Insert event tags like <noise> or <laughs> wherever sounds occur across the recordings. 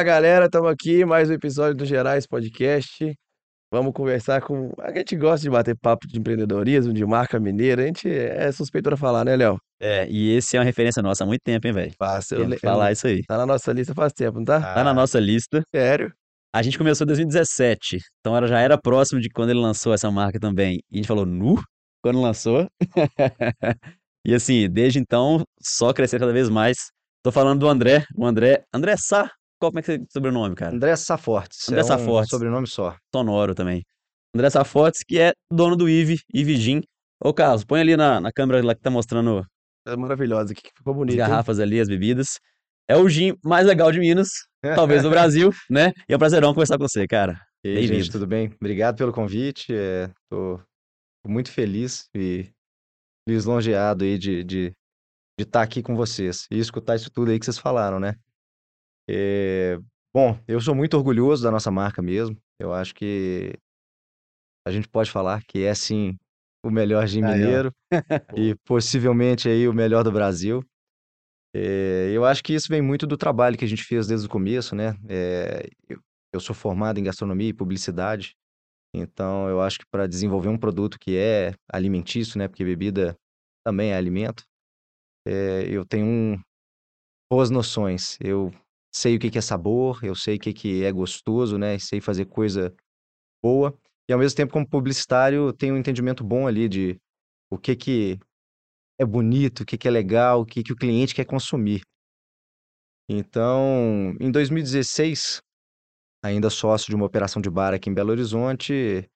Fala galera, estamos aqui, mais um episódio do Gerais Podcast. Vamos conversar com. A gente gosta de bater papo de empreendedorismo, de marca mineira. A gente é suspeito pra falar, né, Léo? É, e esse é uma referência nossa há muito tempo, hein, velho? Fácil. Eu le- falar isso aí. Tá na nossa lista faz tempo, não tá? Tá na nossa lista. Sério? A gente começou em 2017, então era, já era próximo de quando ele lançou essa marca também. E a gente falou, nu? Quando lançou. <laughs> E assim, desde então, só crescer cada vez mais. Tô falando do André, o André. André Sá? Qual, como é que é o sobrenome, cara? André Safortes. André é um Safortes. sobrenome só. Sonoro também. André Safortes, que é dono do Ive, Ive Gin. Ô, Carlos, põe ali na, na câmera lá que tá mostrando É maravilhosa aqui, ficou as bonito. hein? garrafas ali, as bebidas. É o gin mais legal de Minas, <laughs> talvez do Brasil, né? E é um prazerão conversar com você, cara. E aí, gente, tudo bem? Obrigado pelo convite. É, tô, muito feliz e lisonjeado aí de de, de estar aqui com vocês e escutar isso tudo aí que vocês falaram, né? É, bom, eu sou muito orgulhoso da nossa marca mesmo. Eu acho que a gente pode falar que é, sim, o melhor gin Aí, ó. mineiro <laughs> e possivelmente aí o melhor do Brasil. É, eu acho que isso vem muito do trabalho que a gente fez desde o começo, né? É, eu, eu sou formado em gastronomia e publicidade, então eu acho que para desenvolver um produto que é alimentício, né? Porque bebida também é alimento, é, eu tenho um, boas noções. Eu sei o que é sabor, eu sei o que que é gostoso, né? Sei fazer coisa boa. E ao mesmo tempo, como publicitário, tenho um entendimento bom ali de o que que é bonito, o que que é legal, o que que o cliente quer consumir. Então, em 2016, ainda sócio de uma operação de bar aqui em Belo Horizonte,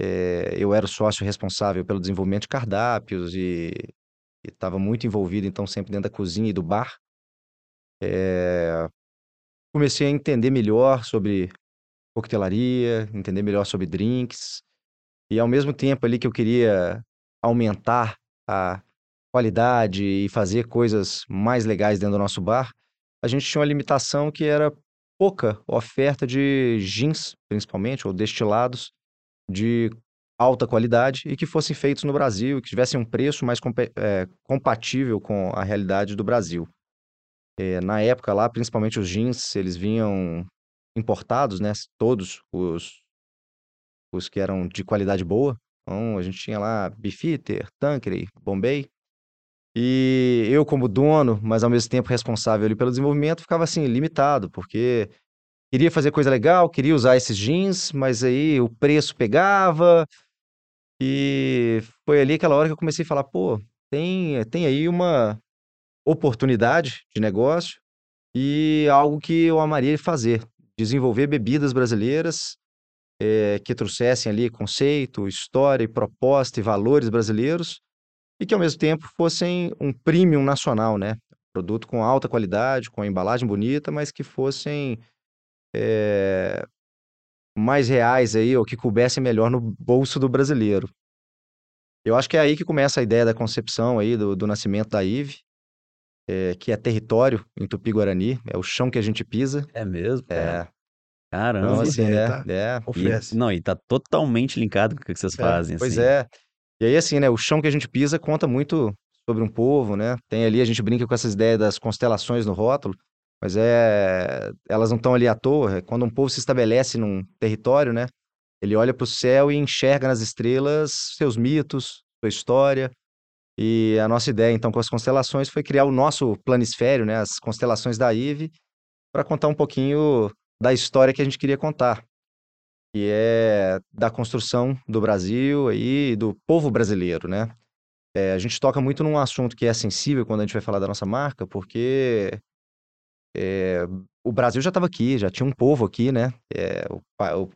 eh, eu era o sócio responsável pelo desenvolvimento de cardápios e estava muito envolvido, então, sempre dentro da cozinha e do bar. Eh, comecei a entender melhor sobre coquetelaria, entender melhor sobre drinks, e ao mesmo tempo ali que eu queria aumentar a qualidade e fazer coisas mais legais dentro do nosso bar, a gente tinha uma limitação que era pouca oferta de gins, principalmente, ou destilados de alta qualidade e que fossem feitos no Brasil, que tivessem um preço mais compe- eh, compatível com a realidade do Brasil. Eh, na época lá, principalmente os gins, eles vinham importados, né? Todos os, os que eram de qualidade boa. Então, a gente tinha lá Beefeater, Tanqueray, Bombay. E eu, como dono, mas ao mesmo tempo responsável ali pelo desenvolvimento, ficava assim, limitado, porque queria fazer coisa legal, queria usar esses jeans, mas aí o preço pegava. E foi ali aquela hora que eu comecei a falar, pô, tem, tem aí uma oportunidade de negócio e algo que eu amaria fazer, desenvolver bebidas brasileiras eh, que trouxessem ali conceito, história, proposta e valores brasileiros e que ao mesmo tempo fossem um premium nacional, né? Produto com alta qualidade, com embalagem bonita, mas que fossem eh, mais reais aí, ou que coubessem melhor no bolso do brasileiro. Eu acho que é aí que começa a ideia da concepção aí do, do nascimento da IVE, eh, que é território em Tupi-Guarani, é o chão que a gente pisa. É mesmo, cara. É, Caramba. então assim, né? tá? É, E- Oferece. não, e tá totalmente linkado com o que vocês É, fazem, Pois assim. é. E aí, assim, né? O chão que a gente pisa conta muito sobre um povo, né? Tem ali, a gente brinca com essas ideias das constelações no rótulo, mas é. Elas não estão ali à toa. É Quando um povo se estabelece num território, né? Ele olha para o céu e enxerga nas estrelas seus mitos, sua história. E a nossa ideia, então, com as constelações foi criar o nosso planisfério, né? As constelações da IVE, para contar um pouquinho da história que a gente queria contar que é da construção do Brasil e do povo brasileiro, né? É, a gente toca muito num assunto que é sensível quando a gente vai falar da nossa marca, porque é, o Brasil já estava aqui, já tinha um povo aqui, né? É, o, o-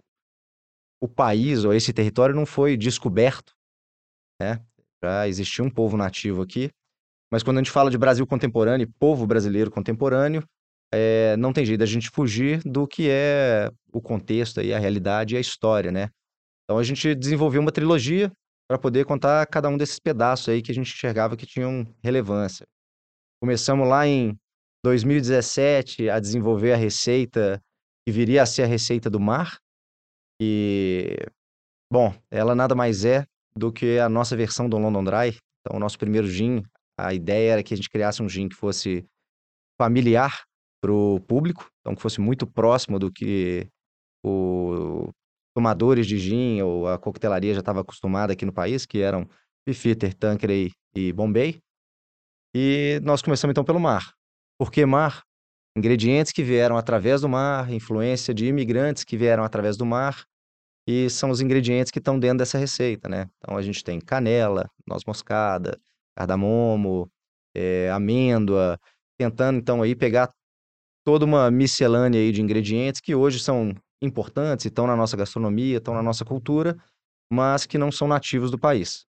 o país ou esse território não foi descoberto, né? Já existia um povo nativo aqui, mas quando a gente fala de Brasil contemporâneo e povo brasileiro contemporâneo, é, não tem jeito da gente fugir do que é o contexto aí, a realidade e a história, né? Então a gente desenvolveu uma trilogia para poder contar cada um desses pedaços aí que a gente enxergava que tinham relevância. Começamos lá em 2017 a desenvolver a receita que viria a ser a receita do mar. E, bom, ela nada mais é do que a nossa versão do London Dry. Então, o nosso primeiro gin, a ideia era que a gente criasse um gin que fosse familiar para o público, então que fosse muito próximo do que os tomadores de gin ou a coquetelaria já estava acostumada aqui no país, que eram Beefeater, Tanqueray e Bombay. E nós começamos então pelo mar. Por que mar? Ingredientes que vieram através do mar, influência de imigrantes que vieram através do mar, e são os ingredientes que estão dentro dessa receita, né? Então a gente tem canela, noz moscada, cardamomo, é, amêndoa, tentando então aí pegar toda uma miscelânea aí de ingredientes que hoje são importantes, estão na nossa gastronomia, estão na nossa cultura, mas que não são nativos do país.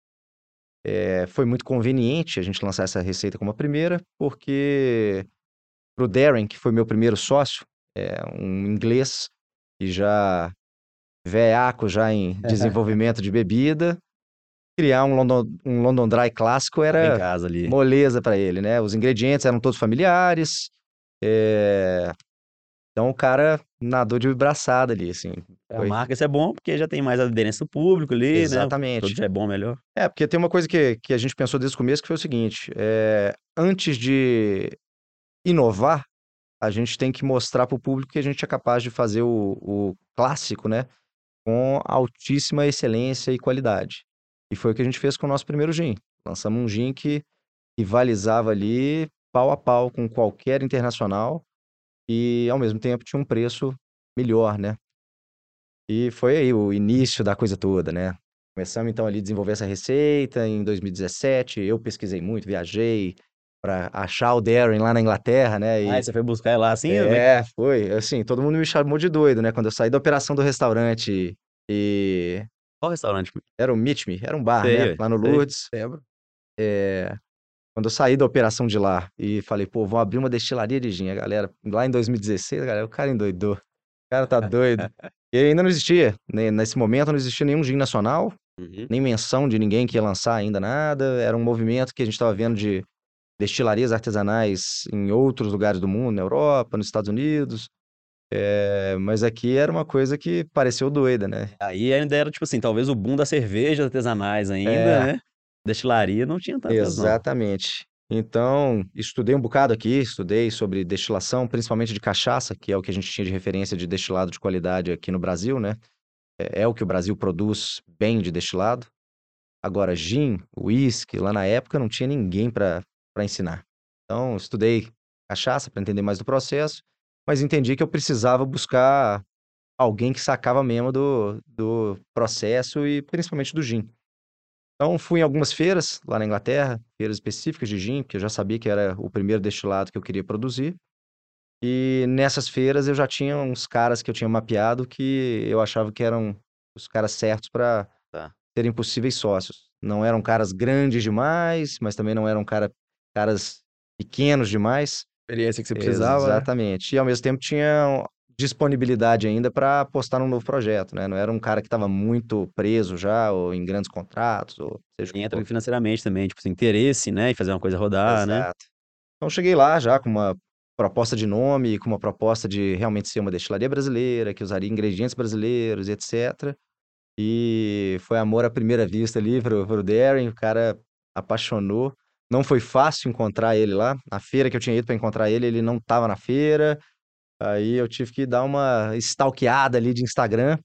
É, foi muito conveniente a gente lançar essa receita como a primeira, porque para o Darren, que foi meu primeiro sócio, é um inglês e já veaco já em <laughs> desenvolvimento de bebida, criar um London, um London Dry clássico era moleza para ele, né? Os ingredientes eram todos familiares, é... então o cara nadou de braçada ali, assim. É, foi... A marca isso é bom porque já tem mais aderência do público ali, Exatamente. né? Exatamente. É bom, melhor. É, porque tem uma coisa que, que a gente pensou desde o começo que foi o seguinte, é... antes de inovar, a gente tem que mostrar para o público que a gente é capaz de fazer o, o clássico, né? Com altíssima excelência e qualidade. E foi o que a gente fez com o nosso primeiro gin. Lançamos um gin que rivalizava ali pau a pau com qualquer internacional e ao mesmo tempo tinha um preço melhor, né? E foi aí o início da coisa toda, né? Começamos então ali a desenvolver essa receita em 2017. Eu pesquisei muito, viajei para achar o Darren lá na Inglaterra, né? E... Ah, você foi buscar ele lá assim? É, foi. Assim, todo mundo me chamou de doido, né? Quando eu saí da operação do restaurante e qual restaurante? Era o Meet Me, era um bar, sei, né? Lá no Lourdes. Lembro. É, quando eu saí da operação de lá e falei, pô, vou abrir uma destilaria de gin, a galera, lá em 2016, a galera, o cara endoidou. O cara tá doido. <laughs> e ainda não existia, né? nesse momento não existia nenhum gin nacional, uhum. nem menção de ninguém que ia lançar ainda nada. Era um movimento que a gente estava vendo de destilarias artesanais em outros lugares do mundo, na Europa, nos Estados Unidos. É, mas aqui era uma coisa que pareceu doida, né? Aí ainda era, tipo assim, talvez o boom das cervejas artesanais ainda, é. né? Destilaria não tinha tanto. Exatamente. Não. Então, estudei um bocado aqui, estudei sobre destilação, principalmente de cachaça, que é o que a gente tinha de referência de destilado de qualidade aqui no Brasil, né? É, é o que o Brasil produz bem de destilado. Agora, gin, whisky, lá na época não tinha ninguém para ensinar. Então, estudei cachaça para entender mais do processo mas entendi que eu precisava buscar alguém que sacava mesmo do, do processo e principalmente do gin. Então fui em algumas feiras lá na Inglaterra, feiras específicas de gin, porque eu já sabia que era o primeiro destilado que eu queria produzir. E nessas feiras eu já tinha uns caras que eu tinha mapeado que eu achava que eram os caras certos para tá. serem possíveis sócios. Não eram caras grandes demais, mas também não eram cara, caras pequenos demais experiência que você precisava. Né? Exatamente. Né? E ao mesmo tempo tinha disponibilidade ainda para apostar num novo projeto, né? Não era um cara que estava muito preso já, ou em grandes contratos, ou seja. Entra financeiramente também, tipo, interesse, né? E fazer uma coisa rodar, né? Exato. né? Então cheguei lá já com uma proposta de nome, com uma proposta de realmente ser uma destilaria brasileira, que usaria ingredientes brasileiros e etc. E foi amor à primeira vista ali pro, pro Darren, o cara apaixonou. Não foi fácil encontrar ele lá. Na feira que eu tinha ido para encontrar ele, ele não estava na feira. Aí eu tive que dar uma stalkeada ali de Instagram.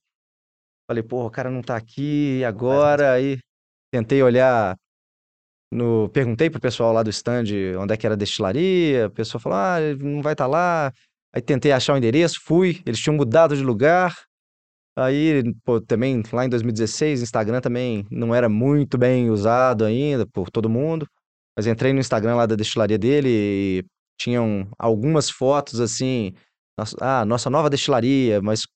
Falei, pô, o cara não tá aqui agora. Aí tentei olhar no. Perguntei pro pessoal lá do stand onde é que era a destilaria. O pessoal falou, ah, ele não vai estar tá lá. Aí tentei achar o endereço, fui. Eles tinham mudado de lugar. Aí, pô, também lá em 2016, Instagram também não era muito bem usado ainda por todo mundo. Mas entrei no Instagram lá da destilaria dele e tinham algumas fotos assim, nossa, ah, nossa nova destilaria, mas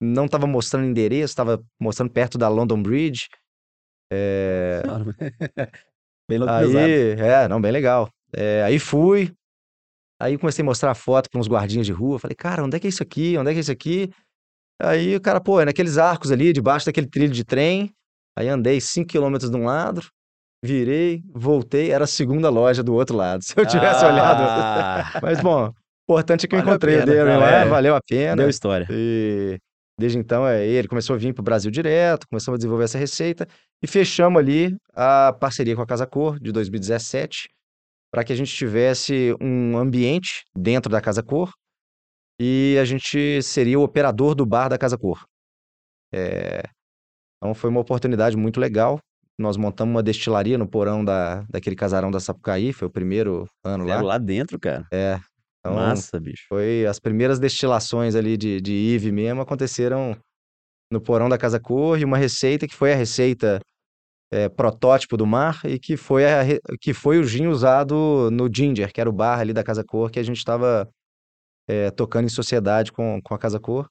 não estava mostrando endereço, estava mostrando perto da London Bridge. É... <laughs> bem localizado. Aí, é, não, bem legal. É, aí fui, aí comecei a mostrar a foto para uns guardinhas de rua, falei, cara, onde é que é isso aqui? Onde é que é isso aqui? Aí o cara, pô, é naqueles arcos ali, debaixo daquele trilho de trem. Aí andei 5 quilômetros de um lado, virei, voltei, era a segunda loja do outro lado. <laughs> Se eu tivesse ah. olhado. Mas, bom, importante é que eu encontrei o Darren lá, é. valeu a pena. Deu história. E desde então, é, ele começou a vir para o Brasil direto, começamos a desenvolver essa receita e fechamos ali a parceria com a Casa Cor de 2017 para que a gente tivesse um ambiente dentro da Casa Cor e a gente seria o operador do bar da Casa Cor. É, então foi uma oportunidade muito legal. Nós montamos uma destilaria no porão da, daquele casarão da Sapucaí, foi o primeiro ano lá. Lá dentro, cara. É, então Massa, bicho. foi as primeiras destilações ali de, de IVE mesmo aconteceram no porão da Casa Cor e uma receita que foi a receita é, protótipo do mar e que foi, a, que foi o gin usado no Ginger, que era o bar ali da Casa Cor que a gente estava tocando em sociedade com, com a Casa Cor.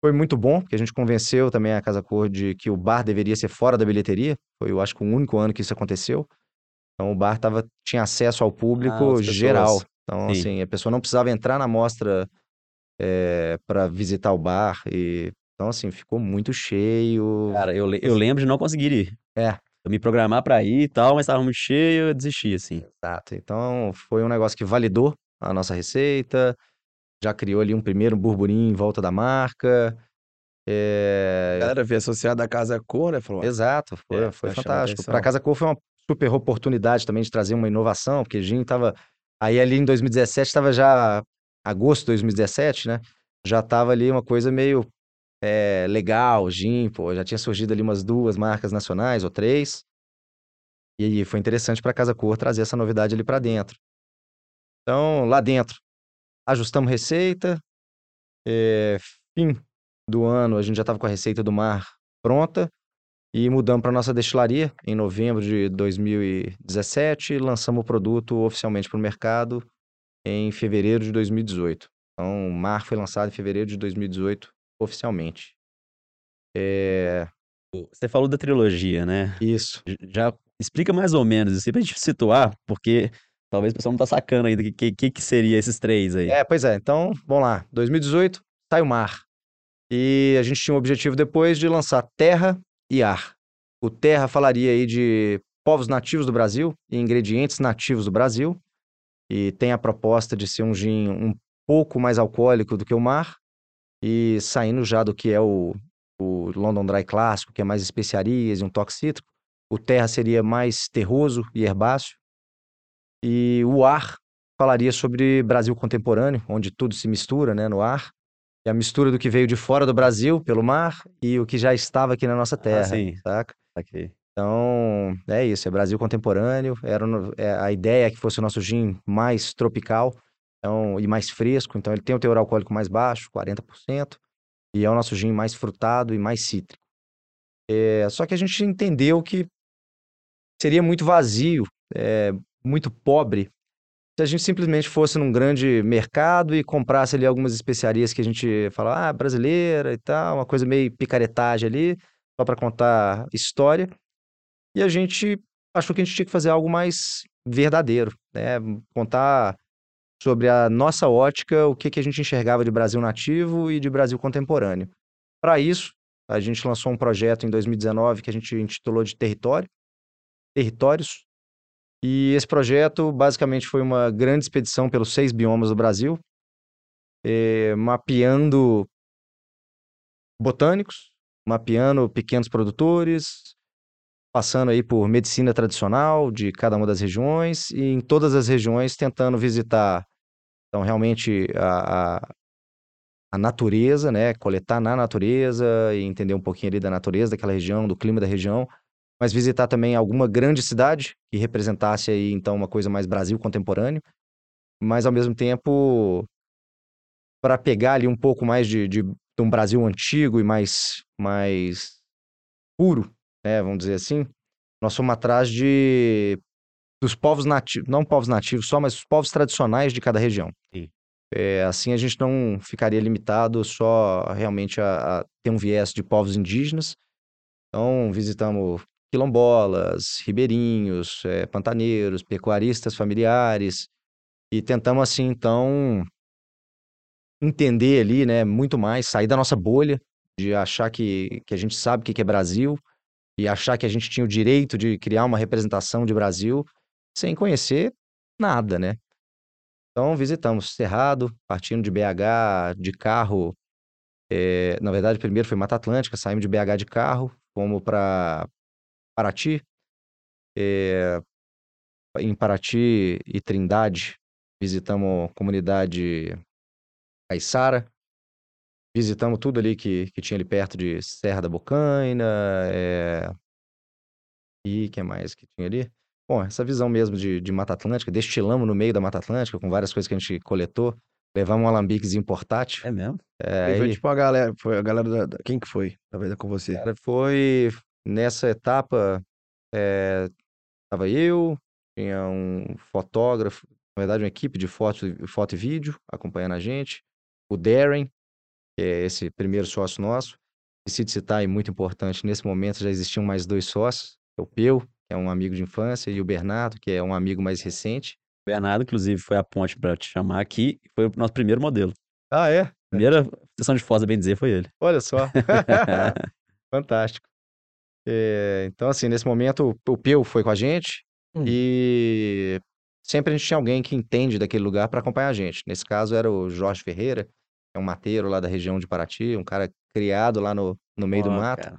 Foi muito bom, porque a gente convenceu também a Casa Cor de que o bar deveria ser fora da bilheteria. Foi, eu acho que o único ano que isso aconteceu. Então o bar tava, tinha acesso ao público pessoas. geral. Então, Sim. assim, a pessoa não precisava entrar na mostra para visitar o bar. E, então, assim, ficou muito cheio. Cara, eu, eu lembro de não conseguir ir. É. Eu me programar pra ir e tal, mas tava muito cheio, eu desisti, assim. Exato. Então, foi um negócio que validou a nossa receita, já criou ali um primeiro burburinho em volta da marca. A É, galera veio associada à Casa Cor, né? Falou, Exato, foi, É, foi fantástico. Para Casa Cor foi uma super oportunidade também de trazer uma inovação, porque gin tava aí ali em 2017 estava já agosto de 2017, né? Já tava ali uma coisa meio é, legal, gin, pô, já tinha surgido ali umas duas marcas nacionais ou três. E aí foi interessante para Casa Cor trazer essa novidade ali para dentro. Então, lá dentro, ajustamos receita. é, fim do ano, a gente já estava com a receita do mar pronta e mudamos para nossa destilaria em novembro de 2017 e lançamos o produto oficialmente para o mercado em fevereiro de 2018. Então, o mar foi lançado em fevereiro de 2018 oficialmente. É, Você falou da trilogia, né? isso. Já explica mais ou menos, assim, pra gente situar, porque talvez o pessoal não tá sacando ainda o que, que, que seria esses três aí. É, pois é. Então, vamos lá. 2018, sai o mar. E a gente tinha um objetivo depois de lançar terra e ar. O terra falaria aí de povos nativos do Brasil e ingredientes nativos do Brasil. E tem a proposta de ser um gin um pouco mais alcoólico do que o mar. E saindo já do que é o, o London Dry clássico, que é mais especiarias e um toque cítrico. O terra seria mais terroso e herbáceo. E o ar falaria sobre Brasil contemporâneo, onde tudo se mistura, né, no ar. E a mistura do que veio de fora do Brasil, pelo mar, e o que já estava aqui na nossa terra, sim. saca? Saquei. Então, é isso, é Brasil contemporâneo. Era é, a ideia é que fosse o nosso gin mais tropical então, e mais fresco. Então, ele tem o teor alcoólico mais baixo, 40%, e é o nosso gin mais frutado e mais cítrico. É, só que a gente entendeu que seria muito vazio, é, muito pobre, se a gente simplesmente fosse num grande mercado e comprasse ali algumas especiarias que a gente fala, ah, brasileira e tal, uma coisa meio picaretagem ali, só para contar história. E a gente achou que a gente tinha que fazer algo mais verdadeiro, né? Contar sobre a nossa ótica, o que que a gente enxergava de Brasil nativo e de Brasil contemporâneo. Para isso, a gente lançou um projeto em 2019 que a gente intitulou de Território, Territórios. E esse projeto basicamente foi uma grande expedição pelos seis biomas do Brasil, eh, mapeando botânicos, mapeando pequenos produtores, passando aí por medicina tradicional de cada uma das regiões e em todas as regiões tentando visitar, então realmente a, a, a natureza, né, coletar na natureza e entender um pouquinho ali da natureza daquela região, do clima da região, mas visitar também alguma grande cidade que representasse aí então uma coisa mais Brasil contemporâneo, mas ao mesmo tempo para pegar ali um pouco mais de, de, de um Brasil antigo e mais mais puro, né, vamos dizer assim, nós fomos atrás de dos povos nativos, não povos nativos só, mas os povos tradicionais de cada região. Sim. É, assim a gente não ficaria limitado só realmente a, a ter um viés de povos indígenas. Então visitamos quilombolas, ribeirinhos, é, pantaneiros, pecuaristas familiares e tentamos assim então entender ali, né, muito mais, sair da nossa bolha de achar que, que a gente sabe o que que é Brasil e achar que a gente tinha o direito de criar uma representação de Brasil sem conhecer nada, né? Então visitamos Cerrado, partindo de BH de carro. eh, na verdade, primeiro foi Mata Atlântica, saímos de BH de carro, fomos para Paraty. eh, em Paraty e Trindade, visitamos a comunidade Caiçara. Visitamos tudo ali que, que tinha ali perto de Serra da Bocaina. É... E o que mais que tinha ali? Bom, essa visão mesmo de, de Mata Atlântica, destilamos no meio da Mata Atlântica com várias coisas que a gente coletou. Levamos um alambiquezinho portátil. É mesmo? É, Foi aí, tipo a galera, foi a galera da, da- quem que foi? Talvez com você. cara, foi nessa etapa, é, tava eu, tinha um fotógrafo, na verdade uma equipe de foto, foto e vídeo acompanhando a gente, o Darren, que é esse primeiro sócio nosso, esqueci de citar e muito importante, nesse momento já existiam mais dois sócios, o Peu, que é um amigo de infância, e o Bernardo, que é um amigo mais recente. O Bernardo, inclusive, foi a ponte para te chamar aqui. Foi o nosso primeiro modelo. Ah, é? Primeira sessão de fotos, bem dizer, foi ele. Olha só. <laughs> Fantástico. É, então, assim, nesse momento, o Peu foi com a gente Hum. e sempre a gente tinha alguém que entende daquele lugar para acompanhar a gente. Nesse caso era o Jorge Ferreira, que é um mateiro lá da região de Paraty, um cara criado lá no, no meio do Ó, mato, cara.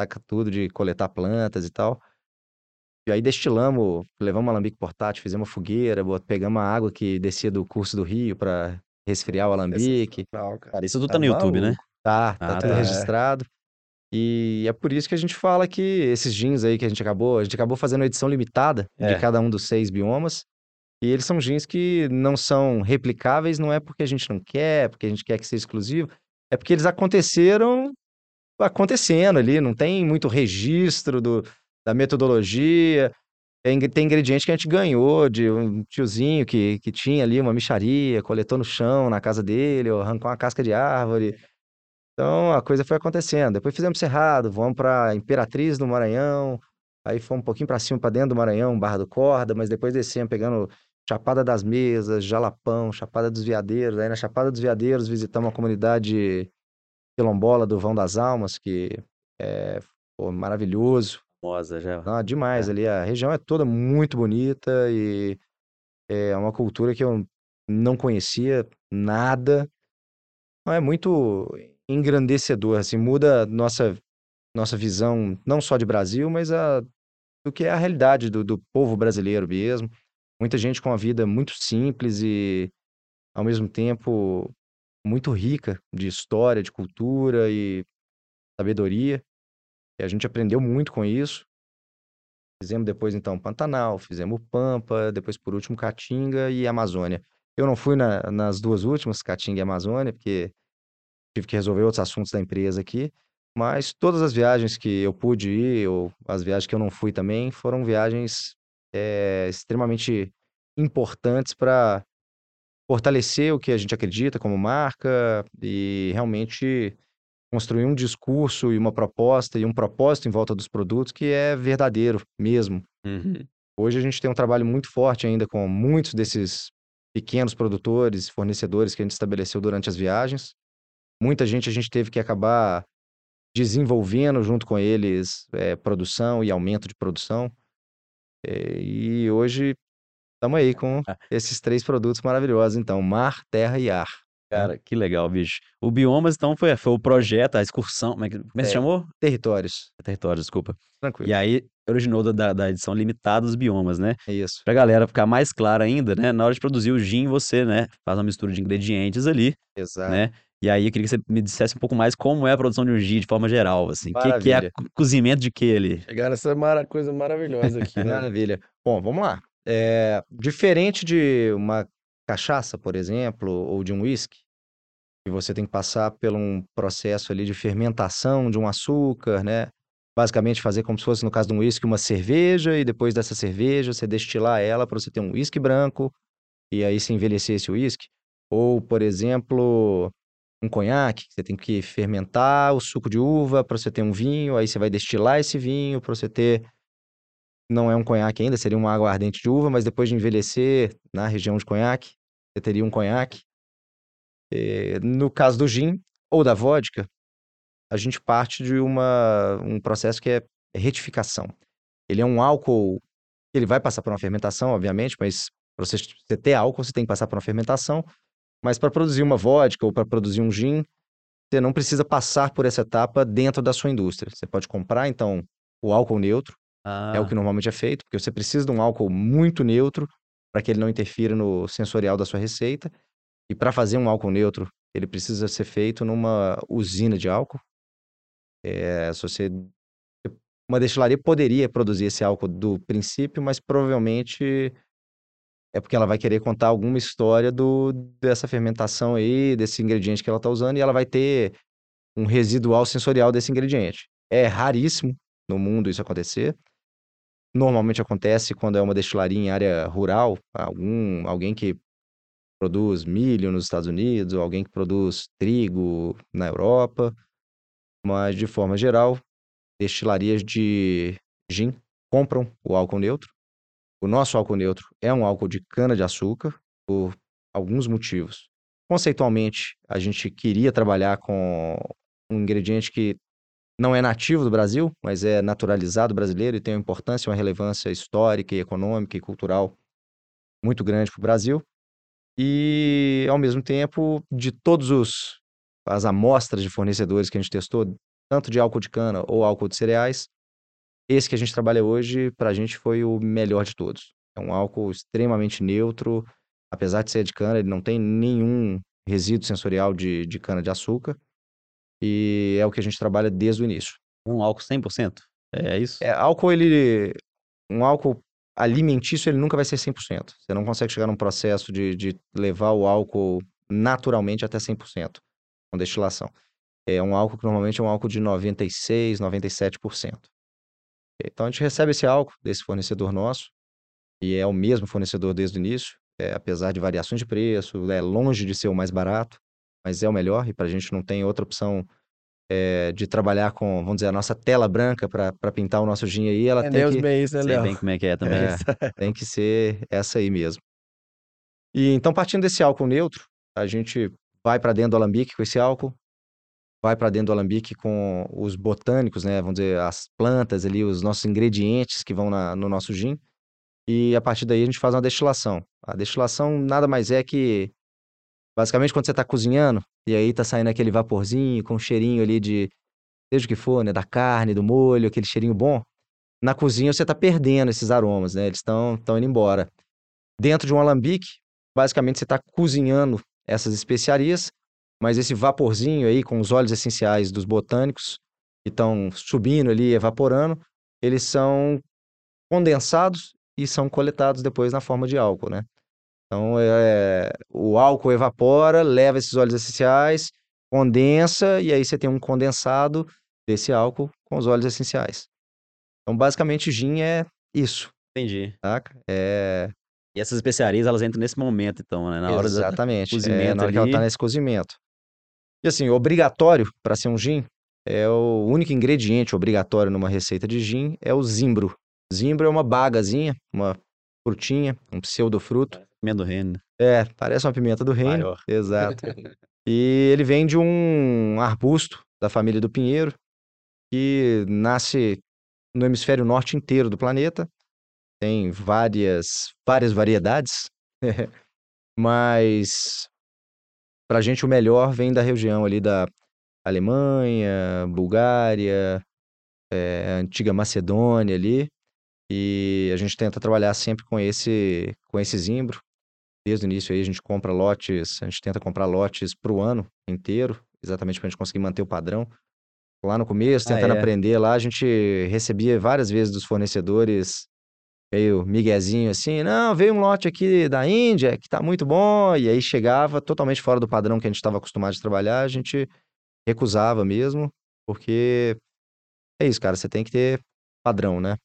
saca tudo de coletar plantas e tal. E aí destilamos, levamos um alambique portátil, fizemos uma fogueira, pegamos a água que descia do curso do rio para resfriar o alambique. Cara. Cara, isso tudo Tá tá no YouTube, né? maluco. Tá, tá Ah, tudo tá. registrado. E é por isso que a gente fala que esses jeans aí que a gente acabou, a gente acabou fazendo uma edição limitada É. de cada um dos seis biomas. E eles são jeans que não são replicáveis, não é porque a gente não quer, porque a gente quer que seja exclusivo, é porque eles aconteceram acontecendo ali, não tem muito registro do, da metodologia. Tem, tem ingrediente que a gente ganhou de um tiozinho que, que tinha ali uma micharia, coletou no chão na casa dele, ou arrancou uma casca de árvore. Então a coisa foi acontecendo. Depois fizemos Cerrado, vamos para Imperatriz do Maranhão, aí fomos um pouquinho para cima, para dentro do Maranhão, Barra do Corda, mas depois descemos pegando Chapada das Mesas, Jalapão, Chapada dos Veadeiros. Aí na Chapada dos Veadeiros visitamos a comunidade quilombola do Vão das Almas, que é pô, maravilhoso. Famosa já. Não, demais É. ali. A região é toda muito bonita e é uma cultura que eu não conhecia nada. Não, é muito engrandecedor, assim, muda nossa nossa visão não só de Brasil, mas a, do que é a realidade do, do povo brasileiro mesmo. Muita gente com a vida muito simples e, ao mesmo tempo, muito rica de história, de cultura e sabedoria. E a gente aprendeu muito com isso. Fizemos depois, então, Pantanal, fizemos Pampa, depois, por último, Caatinga e Amazônia. Eu não fui na- nas duas últimas, Caatinga e Amazônia, porque tive que resolver outros assuntos da empresa aqui. Mas todas as viagens que eu pude ir, ou as viagens que eu não fui também, foram viagens eh, extremamente importantes para fortalecer o que a gente acredita como marca e realmente construir um discurso e uma proposta e um propósito em volta dos produtos que é verdadeiro mesmo. Uhum. Hoje a gente tem um trabalho muito forte ainda com muitos desses pequenos produtores, fornecedores que a gente estabeleceu durante as viagens. Muita gente a gente teve que acabar desenvolvendo junto com eles eh, produção e aumento de produção. Eh, e hoje estamos aí com Ah. esses três produtos maravilhosos, então, mar, terra e ar. Cara, que legal, bicho. O Biomas, então, foi, foi o projeto, a excursão. Como é que, como é que se É. chamou? Territórios, Território, desculpa. tranquilo. E aí, originou da- da, da edição limitada dos biomas, né? É isso. Pra galera ficar mais clara ainda, né? Na hora de produzir o gin, você, né, faz uma mistura de ingredientes ali, Exato. né? E aí, eu queria que você me dissesse um pouco mais como é a produção de um de forma geral, assim. O que, que é cozimento de que ali? Chegaram essa mara- coisa maravilhosa aqui, né? Maravilha. Bom, vamos lá. É, diferente de uma cachaça, por exemplo, ou de um whisky, que você tem que passar por um processo ali de fermentação de um açúcar, né? Basicamente fazer como se fosse, no caso de um whisky, uma cerveja, e depois dessa cerveja você destilar ela para você ter um whisky branco, e aí você envelhecer esse whisky. Ou, por exemplo, um conhaque, você tem que fermentar o suco de uva para você ter um vinho, aí você vai destilar esse vinho para você ter não é um conhaque ainda, seria uma água ardente de uva, mas depois de envelhecer na região de conhaque, você teria um conhaque. Eh, no caso do gin ou da vodka, a gente parte de uma, um processo que é retificação. Ele é um álcool, ele vai passar por uma fermentação, obviamente, mas para você ter álcool, você tem que passar por uma fermentação. Mas para produzir uma vodka ou para produzir um gin, você não precisa passar por essa etapa dentro da sua indústria. Você pode comprar, então, o álcool neutro, é o Ah, que normalmente é feito, porque você precisa de um álcool muito neutro para que ele não interfira no sensorial da sua receita. E para fazer um álcool neutro, ele precisa ser feito numa usina de álcool. É, se você uma destilaria poderia produzir esse álcool do princípio, mas provavelmente é porque ela vai querer contar alguma história do, dessa fermentação aí, desse ingrediente que ela está usando, e ela vai ter um residual sensorial desse ingrediente. É raríssimo no mundo isso acontecer. Normalmente acontece quando é uma destilaria em área rural, algum, alguém que produz milho nos Estados Unidos, ou alguém que produz trigo na Europa, mas de forma geral, destilarias de gin compram o álcool neutro. O nosso álcool neutro é um álcool de cana-de-açúcar por alguns motivos. Conceitualmente, a gente queria trabalhar com um ingrediente que não é nativo do Brasil, mas é naturalizado brasileiro e tem uma importância, uma relevância histórica, e econômica e cultural muito grande para o Brasil. E, ao mesmo tempo, de todos os as amostras de fornecedores que a gente testou, tanto de álcool de cana ou álcool de cereais, esse que a gente trabalha hoje, para a gente, foi o melhor de todos. É um álcool extremamente neutro, apesar de ser de cana, ele não tem nenhum resíduo sensorial de, de cana de açúcar. E é o que a gente trabalha desde o início. Um álcool 100%? É isso? É, álcool, ele. Um álcool alimentício, ele nunca vai ser 100%. Você não consegue chegar num processo de, de levar o álcool naturalmente até 100% com destilação. É um álcool que normalmente é um álcool de 96%, 97%. Então a gente recebe esse álcool desse fornecedor nosso, e é o mesmo fornecedor desde o início, é, apesar de variações de preço, é longe de ser o mais barato, mas é o melhor, e para a gente não tem outra opção é, de trabalhar com, vamos dizer, a nossa tela branca para pintar o nosso gin aí, ela É tem Deus que, bem isso, né, Sei Léo? bem como é que é também. É. <laughs> tem que ser essa aí mesmo. E então, partindo desse álcool neutro, a gente vai para dentro do alambique com esse álcool, vai para dentro do alambique com os botânicos, né? Vamos dizer, as plantas ali, os nossos ingredientes que vão na- no nosso gin. E a partir daí a gente faz uma destilação. A destilação nada mais é que, basicamente, quando você está cozinhando, e aí tá saindo aquele vaporzinho com um cheirinho ali de, seja o que for, né? Da carne, do molho, aquele cheirinho bom. Na cozinha você está perdendo esses aromas, né? Eles estão estão indo embora. Dentro de um alambique, basicamente você está cozinhando essas especiarias, mas esse vaporzinho aí com os óleos essenciais dos botânicos que estão subindo ali, evaporando, eles são condensados e são coletados depois na forma de álcool, né? Então, é, o álcool evapora, leva esses óleos essenciais, condensa, e aí você tem um condensado desse álcool com os óleos essenciais. Então, basicamente, gin é isso, Entendi. saca? É, E essas especiarias, elas entram nesse momento, então, né? Na hora exatamente, é, cozimento na hora que ela tá ali. nesse cozimento. E assim, obrigatório para ser um gin, é o único ingrediente obrigatório numa receita de gin é o zimbro. Zimbro é uma bagazinha, uma frutinha, um pseudofruto. Comendo reino. né? É, parece uma pimenta do reino. Maior. Exato. <laughs> E ele vem de um arbusto da família do pinheiro, que nasce no hemisfério norte inteiro do planeta. Tem várias, várias variedades, <laughs> mas pra gente o melhor vem da região ali da Alemanha, Bulgária, eh, antiga Macedônia ali. E a gente tenta trabalhar sempre com esse, com esse zimbro. Desde o início aí a gente compra lotes, a gente tenta comprar lotes pro ano inteiro, exatamente pra gente conseguir manter o padrão. Lá no começo, Ah, tentando é? aprender lá, a gente recebia várias vezes dos fornecedores meio miguezinho assim, não, veio um lote aqui da Índia que tá muito bom, e aí chegava totalmente fora do padrão que a gente estava acostumado de trabalhar, a gente recusava mesmo, porque é isso, cara, você tem que ter padrão, né?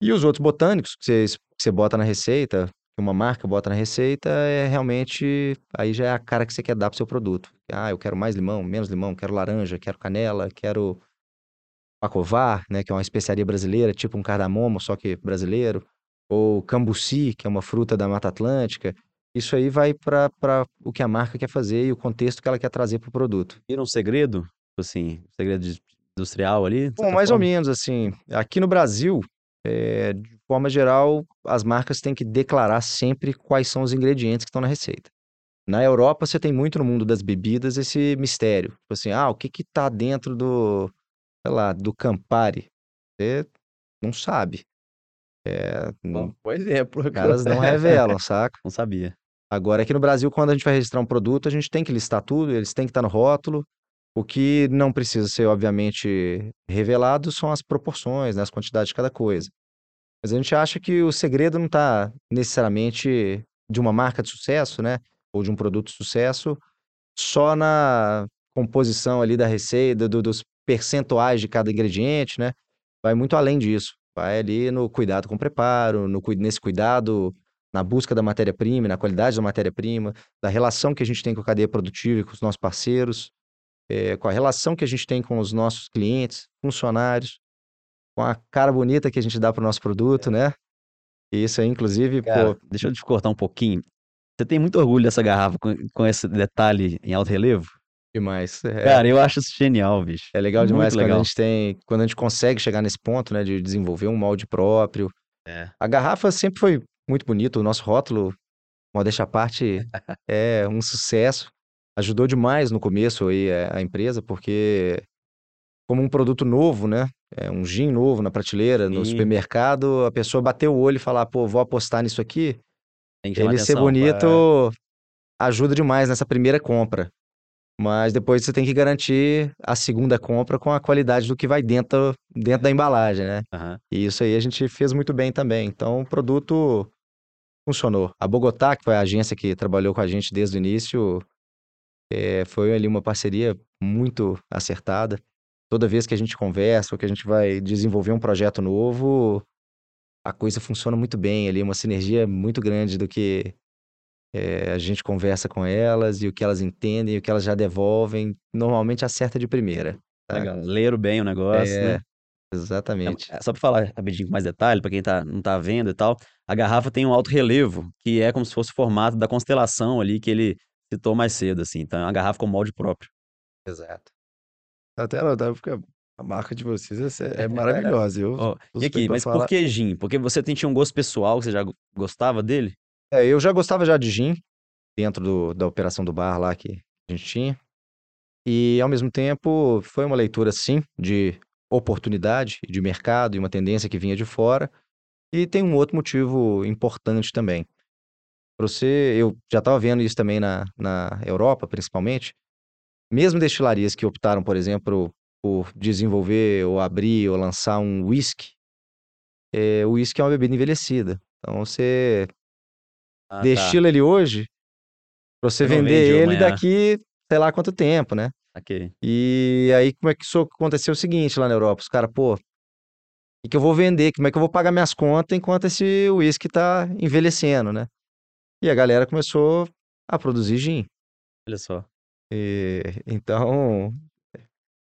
E os outros botânicos você, que você bota na receita, que uma marca bota na receita, é realmente, aí já é a cara que você quer dar pro seu produto. Ah, eu quero mais limão, menos limão, quero laranja, quero canela, quero pacovar, né, que é uma especiaria brasileira, tipo um cardamomo, só que brasileiro, ou cambuci, que é uma fruta da Mata Atlântica. Isso aí vai para o que a marca quer fazer e o contexto que ela quer trazer para o produto. Vira um segredo? Tipo assim, um segredo industrial ali? Bom, certa mais ou forma? menos assim. Aqui no Brasil, eh, de forma geral, as marcas têm que declarar sempre quais são os ingredientes que estão na receita. Na Europa, você tem muito no mundo das bebidas esse mistério. Tipo assim, ah, o que que tá dentro do, sei lá, do Campari? Você não sabe. É, não- Bom, por exemplo. os caras não revelam, saca? <laughs> Não sabia. Agora, aqui no Brasil, quando a gente vai registrar um produto, a gente tem que listar tudo, eles têm que estar no rótulo. O que não precisa ser, obviamente, revelado são as proporções, né, as quantidades de cada coisa. Mas a gente acha que o segredo não está necessariamente de uma marca de sucesso, né, ou de um produto de sucesso, só na composição ali da receita, do- dos percentuais de cada ingrediente, né? Vai muito além disso. Vai ali no cuidado com o preparo, no, nesse cuidado na busca da matéria-prima, na qualidade da matéria-prima, da relação que a gente tem com a cadeia produtiva e com os nossos parceiros, eh, com a relação que a gente tem com os nossos clientes, funcionários, com a cara bonita que a gente dá para o nosso produto, né? E isso aí, inclusive, Cara, pô, deixa eu te cortar um pouquinho. Você tem muito orgulho dessa garrafa com, com esse detalhe em alto relevo? Demais. É, Cara, eu acho isso genial, bicho. é legal demais muito quando a legal. gente tem, quando a gente consegue chegar nesse ponto, né, de desenvolver um molde próprio. É. A garrafa sempre foi muito bonita, o nosso rótulo, modéstia à parte, <laughs> é um sucesso. Ajudou demais no começo aí é, a empresa, porque como um produto novo, né, é um gin novo na prateleira, no Sim. supermercado, a pessoa bateu o olho e falar, pô, vou apostar nisso aqui, ele ser bonito ajuda demais nessa primeira compra. Mas depois você tem que garantir a segunda compra com a qualidade do que vai dentro, dentro da embalagem, né? Aham. E isso aí a gente fez muito bem também. Então o produto funcionou. A Bogotá, que foi a agência que trabalhou com a gente desde o início, eh, foi ali uma parceria muito acertada. Toda vez que a gente conversa ou que a gente vai desenvolver um projeto novo, a coisa funciona muito bem ali, uma sinergia muito grande do que eh, a gente conversa com elas e o que elas entendem e o que elas já devolvem, normalmente acerta de primeira. tá? Legal. Leram bem o negócio, É, né? exatamente. É, Só pra falar rapidinho com mais detalhe, pra quem tá, não tá vendo e tal, a garrafa tem um alto relevo, que é como se fosse o formato da constelação ali que ele citou mais cedo, assim. Então é uma garrafa com molde próprio. Exato. Até anotar, porque a marca de vocês é, <laughs> é maravilhosa. Eu tô e aqui, mas falar. por que gin? Porque você tinha um gosto pessoal, que você já go- gostava dele? É, eu já gostava já de gin, dentro do- da operação do bar lá que a gente tinha. E, ao mesmo tempo, foi uma leitura, sim, de oportunidade, de mercado e uma tendência que vinha de fora. E tem um outro motivo importante também. Você, eu já estava vendo isso também na, na Europa, principalmente. Mesmo destilarias que optaram, por exemplo, por desenvolver ou abrir ou lançar um whisky, é, o whisky é uma bebida envelhecida. Então, você Ah, tá. destila ele hoje pra você não vender vende ele amanhã. daqui, sei lá quanto tempo, né? Ok. E aí, como é que isso aconteceu o seguinte lá na Europa? Os caras, pô, o que que eu vou vender? Como é que eu vou pagar minhas contas enquanto esse uísque tá envelhecendo, né? E a galera começou a produzir gin. Olha só. E, então,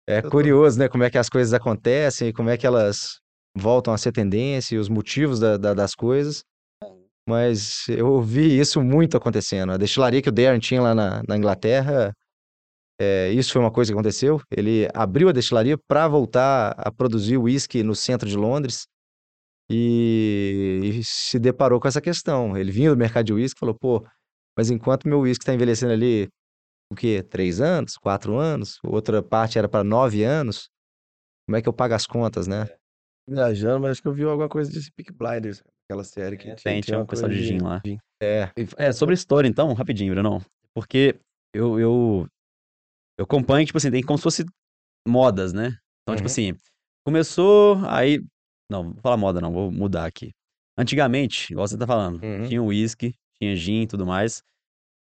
é Eu tô- curioso, né? Como é que as coisas acontecem, como é que elas voltam a ser tendência, e os motivos da- da- das coisas. Mas eu vi isso muito acontecendo. A destilaria que o Darren tinha lá na, na Inglaterra, é, isso foi uma coisa que aconteceu. Ele abriu a destilaria para voltar a produzir uísque no centro de Londres e, e se deparou com essa questão. Ele vinha do mercado de uísque e falou: pô, mas enquanto meu uísque está envelhecendo ali, o quê? Três anos? Quatro anos? Outra parte era para nove anos? Como é que eu pago as contas, né? Viajando, mas acho que eu vi alguma coisa desse Peak Blinders, aquela série que tinha, Tem, tinha uma um pessoal coisa de gin lá. É, É, sobre a história, então, rapidinho, Brunão. Porque eu, eu, eu acompanho, tipo assim, tem como se fosse modas, né? Então, tipo Uhum. assim, começou, aí. Não, vou falar moda, não, vou mudar aqui. Antigamente, igual você tá falando, Uhum. tinha uísque, tinha gin e tudo mais.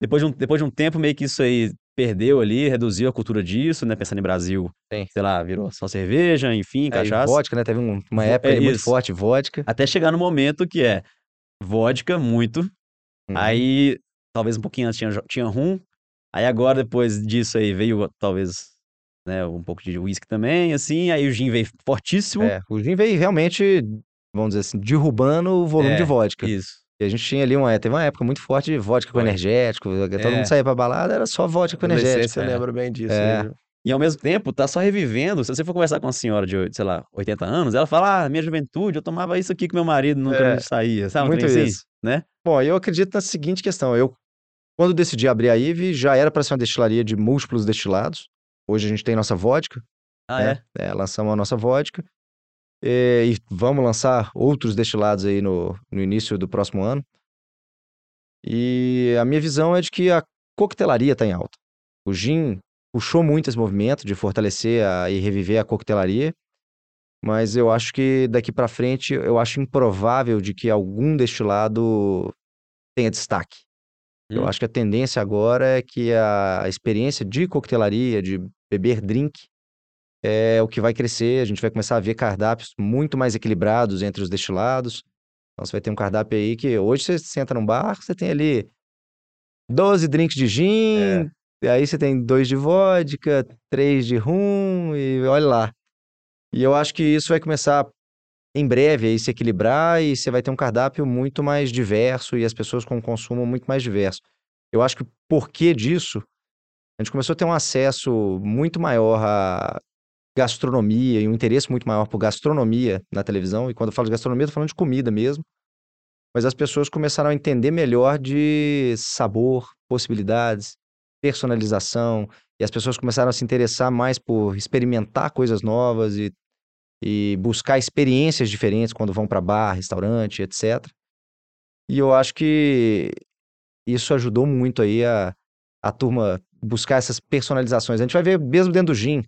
Depois de, um, depois de um tempo, meio que isso aí perdeu ali, reduziu a cultura disso, né? Pensando em Brasil, Sim. sei lá, virou só cerveja, enfim, É, cachaça. vodka, né? Teve um- uma época é ali muito forte, vodka. Até chegar no momento que é vodka, muito, Uhum. Aí, talvez um pouquinho antes tinha, tinha rum. Aí agora, depois disso aí, veio talvez, né, um pouco de uísque também, assim. Aí o gin veio fortíssimo. É, o gin veio realmente, vamos dizer assim, derrubando o volume de É, vodka. Isso. E a gente tinha ali uma, teve uma época muito forte de vodka com energético. Todo É. mundo saía pra balada, era só vodka com energético. Eu é. lembro bem disso. É. viu? E ao mesmo tempo, tá só revivendo. Se você for conversar com uma senhora de, sei lá, 80 anos, ela fala, ah, minha juventude, eu tomava isso aqui com meu marido nunca É, saía. Sabe muito assim? isso. Né? Bom, eu acredito na seguinte questão. Eu, quando decidi abrir a IVE, já era para ser uma destilaria de múltiplos destilados. Hoje a gente tem nossa vodka, Ah, né? é? É, lançamos a nossa vodka. E, e vamos lançar outros destilados aí no, no início do próximo ano. E a minha visão é de que a coquetelaria está em alta. O gin puxou muito esse movimento de fortalecer a, e reviver a coquetelaria, mas eu acho que daqui para frente eu acho improvável de que algum destilado tenha destaque. Eu Hum. acho que a tendência agora é que a experiência de coquetelaria, de beber drink, é o que vai crescer. A gente vai começar a ver cardápios muito mais equilibrados entre os destilados. Então você vai ter um cardápio aí que hoje você senta num bar, você tem ali 12 drinks de gin, É. e aí você tem dois de vodka, três de rum, e olha lá. E eu acho que isso vai começar em breve aí se equilibrar e você vai ter um cardápio muito mais diverso e as pessoas com um consumo muito mais diverso. Eu acho que o porquê disso, a gente começou a ter um acesso muito maior à gastronomia e um interesse muito maior por gastronomia na televisão. E quando eu falo de gastronomia, tô falando de comida mesmo. Mas as pessoas começaram a entender melhor de sabor, possibilidades, personalização. E as pessoas começaram a se interessar mais por experimentar coisas novas e, e buscar experiências diferentes quando vão para bar, restaurante, etc. E eu acho que isso ajudou muito aí a, a turma buscar essas personalizações. A gente vai ver mesmo dentro do gin.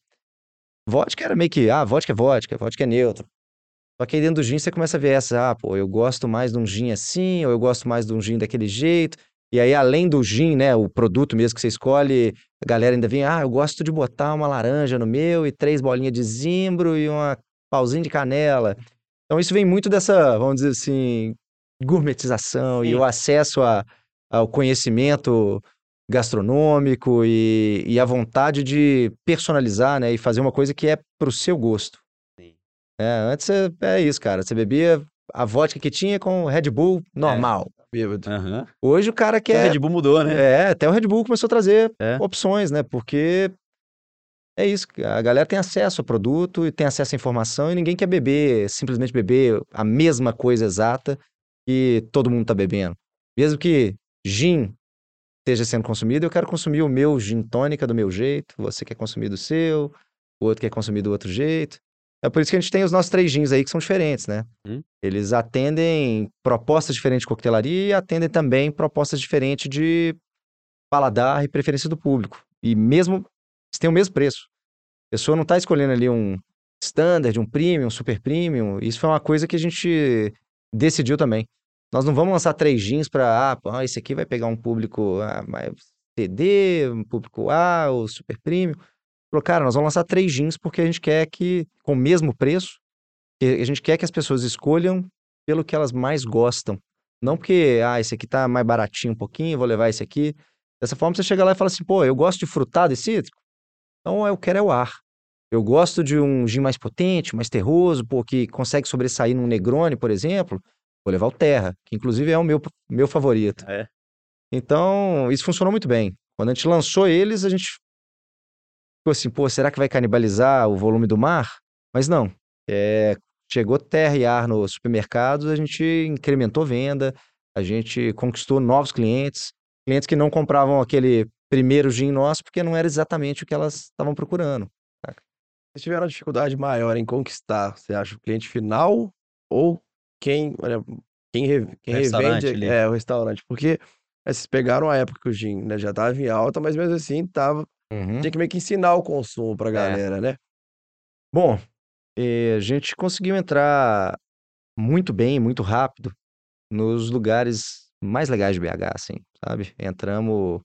Vodka era meio que, ah, vodka é vodka, vodka é neutro. Só que aí dentro do gin você começa a ver essa, ah, pô, eu gosto mais de um gin assim, ou eu gosto mais de um gin daquele jeito. E aí, além do gin, né, o produto mesmo que você escolhe, a galera ainda vem, ah, eu gosto de botar uma laranja no meu e três bolinhas de zimbro e uma pauzinho de canela. Então isso vem muito dessa, vamos dizer assim, gourmetização e Sim. o acesso a, ao conhecimento gastronômico e, e a vontade de personalizar, né, e fazer uma coisa que é pro seu gosto. Sim. É, antes é, é isso, cara. Você bebia a vodka que tinha com Red Bull normal. Bêbado. Aham. Hoje o cara O quer. Red Bull mudou, né? É, até o Red Bull começou a trazer É. opções, né? Porque é isso, a galera tem acesso ao produto e tem acesso à informação e ninguém quer beber, simplesmente beber a mesma coisa exata que todo mundo tá bebendo. Mesmo que gin esteja sendo consumido, eu quero consumir o meu gin tônica do meu jeito, você quer consumir do seu, o outro quer consumir do outro jeito. É por isso que a gente tem os nossos três gins aí que são diferentes, né? Hum. Eles atendem propostas diferentes de coquetelaria e atendem também propostas diferentes de paladar e preferência do público. E mesmo, têm o mesmo preço. A pessoa não está escolhendo ali um standard, um premium, um super premium. Isso foi uma coisa que a gente decidiu também. Nós não vamos lançar três jeans para, ah, pô, esse aqui vai pegar um público ah, mais CD, um público A, o super premium. Falou, cara, nós vamos lançar três jeans porque a gente quer que, com o mesmo preço, a gente quer que as pessoas escolham pelo que elas mais gostam. Não porque, ah, esse aqui tá mais baratinho um pouquinho, vou levar esse aqui. Dessa forma, você chega lá e fala assim, pô, eu gosto de frutado e cítrico, então eu quero é o ar. Eu gosto de um gin mais potente, mais terroso, pô, que consegue sobressair num Negroni, por exemplo, vou levar o Terra, que inclusive é o meu, meu favorito. É. Então, isso funcionou muito bem. Quando a gente lançou eles, a gente ficou assim, pô, será que vai canibalizar o volume do mar? Mas não. É, chegou terra e ar nos supermercados, a gente incrementou venda, a gente conquistou novos clientes, clientes que não compravam aquele primeiro gin nosso porque não era exatamente o que elas estavam procurando. Vocês tiveram uma dificuldade maior em conquistar, você acha, o cliente final ou quem, olha, quem, re- quem revende ali. é, o restaurante? Porque é, vocês pegaram a época que o gin né, já estava em alta, mas mesmo assim tava, Uhum. tinha que meio que ensinar o consumo pra galera, né? Bom, eh, a gente conseguiu entrar muito bem, muito rápido nos lugares mais legais de BH, assim, sabe? Entramos,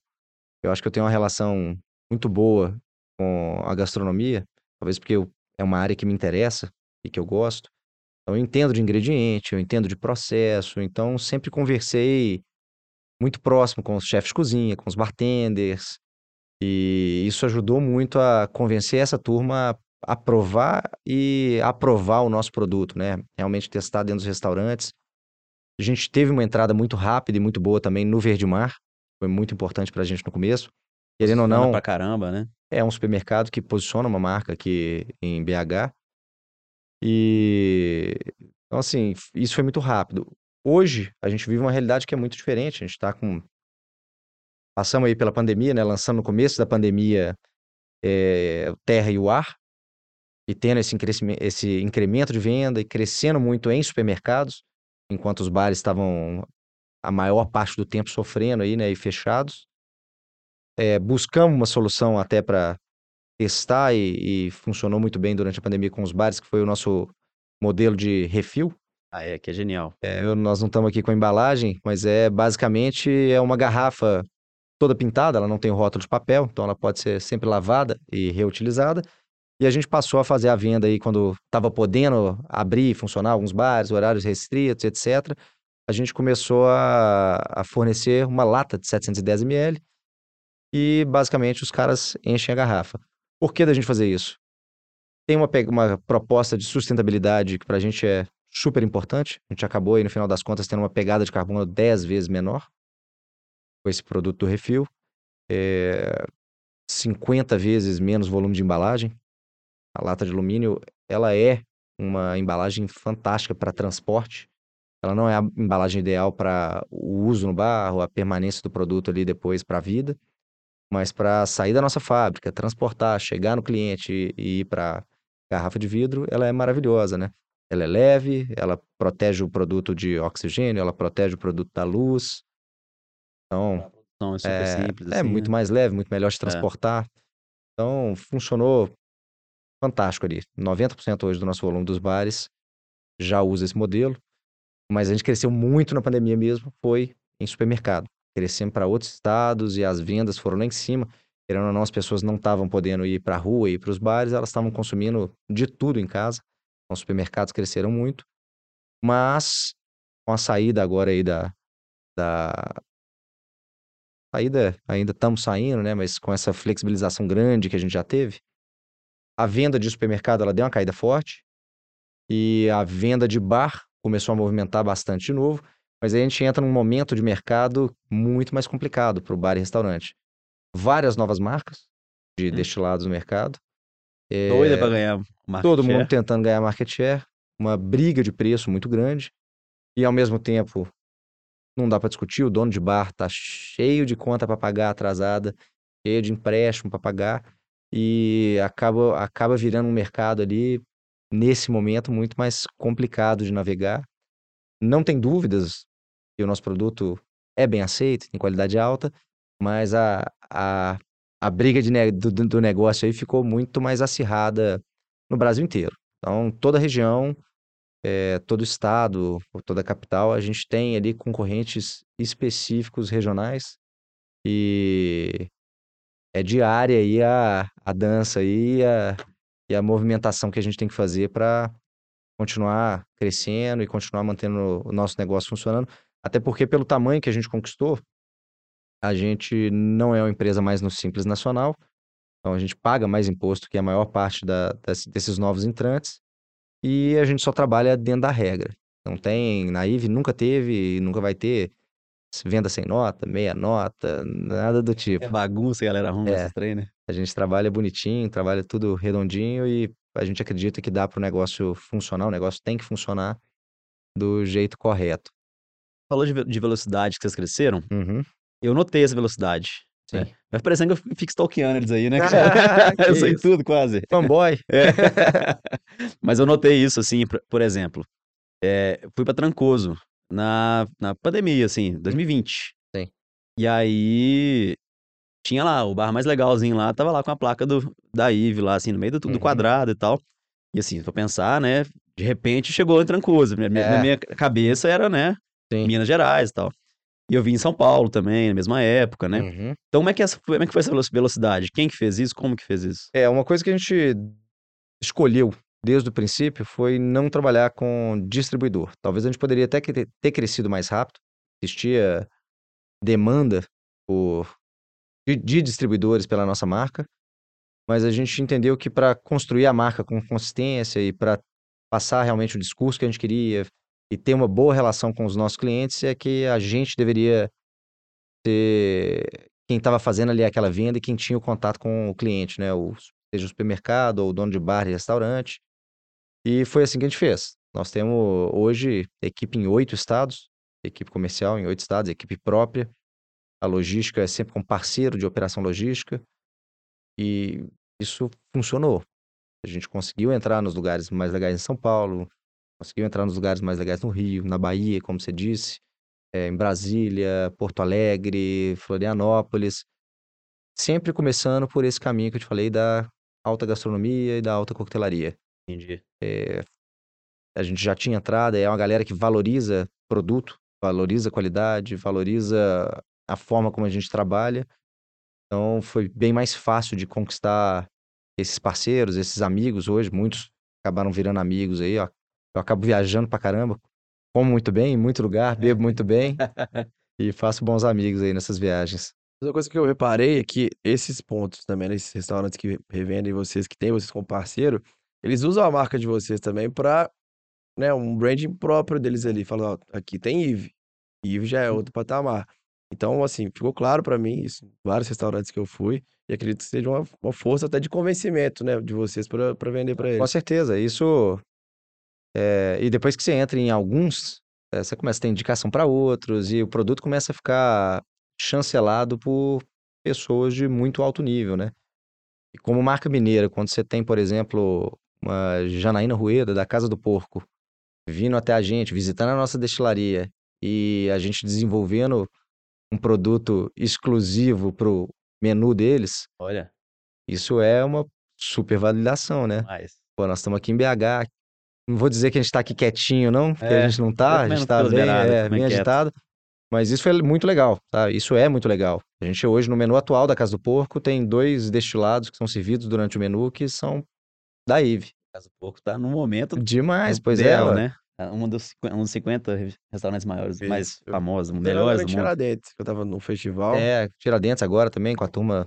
eu acho que eu tenho uma relação muito boa com a gastronomia, talvez porque eu- é uma área que me interessa e que eu gosto. Então, eu entendo de ingrediente, eu entendo de processo, então sempre conversei muito próximo com os chefes de cozinha, com os bartenders, e isso ajudou muito a convencer essa turma a provar e aprovar o nosso produto, né? Realmente testar dentro dos restaurantes. A gente teve uma entrada muito rápida e muito boa também no Verde Mar, foi muito importante pra gente no começo. Querendo ou não, pra caramba, né? é um supermercado que posiciona uma marca aqui em BH. E então assim, isso foi muito rápido. Hoje a gente vive uma realidade que é muito diferente. A gente está com passamos aí pela pandemia, né? Lançando no começo da pandemia o Terra e o Ar e tendo esse, esse incremento de venda e crescendo muito em supermercados, enquanto os bares estavam a maior parte do tempo sofrendo aí, né, e fechados. É, buscamos uma solução até para testar e, e funcionou muito bem durante a pandemia com os bares, que foi o nosso modelo de refil. Ah, é, que é genial. É, nós não estamos aqui com a embalagem, mas é basicamente é uma garrafa toda pintada, ela não tem rótulo de papel, então ela pode ser sempre lavada e reutilizada. E a gente passou a fazer a venda aí quando estava podendo abrir e funcionar alguns bares, horários restritos, etc. A gente começou a, a fornecer uma lata de 710 ml e basicamente os caras enchem a garrafa. Por que da gente fazer isso? Tem uma, uma proposta de sustentabilidade que para a gente é super importante. A gente acabou aí, no final das contas, tendo uma pegada de carbono 10 vezes menor com esse produto do refil. É 50 vezes menos volume de embalagem. A lata de alumínio, ela é uma embalagem fantástica para transporte. Ela não é a embalagem ideal para o uso no bar, ou a permanência do produto ali depois para a vida, mas para sair da nossa fábrica, transportar, chegar no cliente e, ir para garrafa de vidro, ela é maravilhosa, né? Ela é leve, ela protege o produto de oxigênio, ela protege o produto da luz. Então, é super é, simples, é assim, muito né? mais leve, muito melhor de transportar. Então, funcionou fantástico ali. 90% hoje do nosso volume dos bares já usa esse modelo, mas a gente cresceu muito na pandemia mesmo, foi em supermercado. Crescemos para outros estados e as vendas foram lá em cima. Querendo ou não, as pessoas não estavam podendo ir para a rua e ir para os bares, elas estavam consumindo de tudo em casa. Então, os supermercados cresceram muito. Mas, com a saída agora aí da, da saída, ainda estamos saindo, né? Mas com essa flexibilização grande que a gente já teve, a venda de supermercado ela deu uma caída forte e a venda de bar começou a movimentar bastante de novo. Mas aí a gente entra num momento de mercado muito mais complicado para o bar e restaurante. Várias novas marcas de Hum. destilados no mercado. É, Doida pra ganhar market todo share. mundo tentando ganhar market share, uma briga de preço muito grande, e ao mesmo tempo não dá para discutir, o dono de bar tá cheio de conta para pagar atrasada, cheio de empréstimo para pagar, e acaba, acaba virando um mercado ali, nesse momento, muito mais complicado de navegar. Não tem dúvidas que o nosso produto é bem aceito, tem qualidade alta, mas a, a, a briga de do, do negócio aí ficou muito mais acirrada no Brasil inteiro. Então, toda região, eh, todo estado, toda capital, a gente tem ali concorrentes específicos regionais e é diária aí a, a dança aí e a, e a movimentação que a gente tem que fazer para continuar crescendo e continuar mantendo o nosso negócio funcionando. Até porque, pelo tamanho que a gente conquistou, a gente não é uma empresa mais no Simples Nacional. Então, a gente paga mais imposto que a maior parte da- das- desses novos entrantes. E a gente só trabalha dentro da regra. Não tem, na IVE nunca teve e nunca vai ter venda sem nota, meia nota, nada do tipo. É bagunça, galera arruma É. esses trem, né? A gente trabalha bonitinho, trabalha tudo redondinho e a gente acredita que dá para o negócio funcionar, o negócio tem que funcionar do jeito correto. Falou de, de velocidade que vocês cresceram. Uhum. Eu notei essa velocidade. né? Sim. Vai parecendo que eu fico stalkeando eles aí, né? <laughs> <laughs> Que eu sei isso. tudo quase. Fanboy. <laughs> É. Mas eu notei isso, assim, por, exemplo. é, fui pra Trancoso na, na pandemia, assim, 2020. Sim. E aí tinha lá, o bar mais legalzinho lá, tava lá com a placa do, da Ive lá, assim, no meio do, do Uhum. quadrado e tal. E assim, pra pensar, né? De repente chegou em Trancoso. Minha- É. minha cabeça era, né? Sim. Minas Gerais e tal. E eu vim em São Paulo também, na mesma época, né? Uhum. Então, como é que, essa, como é que foi essa velo- velocidade? Quem que fez isso? Como que fez isso? É, uma coisa que a gente escolheu desde o princípio foi não trabalhar com distribuidor. Talvez a gente poderia até ter crescido mais rápido. Existia demanda por, de, de distribuidores pela nossa marca, mas a gente entendeu que para construir a marca com consistência e para passar realmente o discurso que a gente queria e ter uma boa relação com os nossos clientes é que a gente deveria ser quem estava fazendo ali aquela venda e quem tinha o contato com o cliente, né? Seja o supermercado ou o dono de bar e restaurante. E foi assim que a gente fez. Nós temos hoje equipe em oito estados, equipe comercial em oito estados, equipe própria. A logística é sempre com parceiro de operação logística. E isso funcionou. A gente conseguiu entrar nos lugares mais legais em São Paulo, conseguiu entrar nos lugares mais legais no Rio, na Bahia, como você disse. eh, em Brasília, Porto Alegre, Florianópolis. Sempre começando por esse caminho que eu te falei da alta gastronomia e da alta coquetelaria. Entendi. Eh, a gente já tinha entrada, é uma galera que valoriza produto, valoriza qualidade, valoriza a forma como a gente trabalha. Então foi bem mais fácil de conquistar esses parceiros, esses amigos hoje, muitos acabaram virando amigos aí, ó. Eu acabo viajando pra caramba, como muito bem, em muito lugar, bebo muito bem <laughs> e faço bons amigos aí nessas viagens. Outra coisa que eu reparei é que esses pontos também, né, esses restaurantes que revendem vocês, que têm vocês como parceiro, eles usam a marca de vocês também pra, né, um branding próprio deles ali. Fala, ó, aqui tem Yves. Yves já é outro patamar. Então, assim, ficou claro pra mim isso, vários restaurantes que eu fui, e acredito que seja uma, uma força até de convencimento, né, de vocês pra, pra vender pra Com eles. certeza, isso. É, e depois que você entra em alguns, é, você começa a ter indicação para outros e o produto começa a ficar chancelado por pessoas de muito alto nível, né? E como marca mineira, quando você tem, por exemplo, uma Janaína Rueda, da Casa do Porco, vindo até a gente, visitando a nossa destilaria e a gente desenvolvendo um produto exclusivo pro menu deles, Olha, isso é uma super validação, né? mais. Pô, nós estamos aqui em BH. Não vou dizer que a gente tá aqui quietinho, não, porque É, a gente não tá, a gente tá bem, beiradas, é, também bem quieto. agitado. Mas isso foi muito legal, tá? Isso é muito legal. A gente hoje, no menu atual da Casa do Porco, tem dois destilados que são servidos durante o menu que são da Ive. Casa do Porco tá no momento Demais, pois é, dela, ué. né? É Um dos, cinqu- um dos 50 re- restaurantes maiores, mais Isso. famosos, Tem melhores do mundo. Tiradentes, que eu tava num festival. É, Tiradentes agora também, com a turma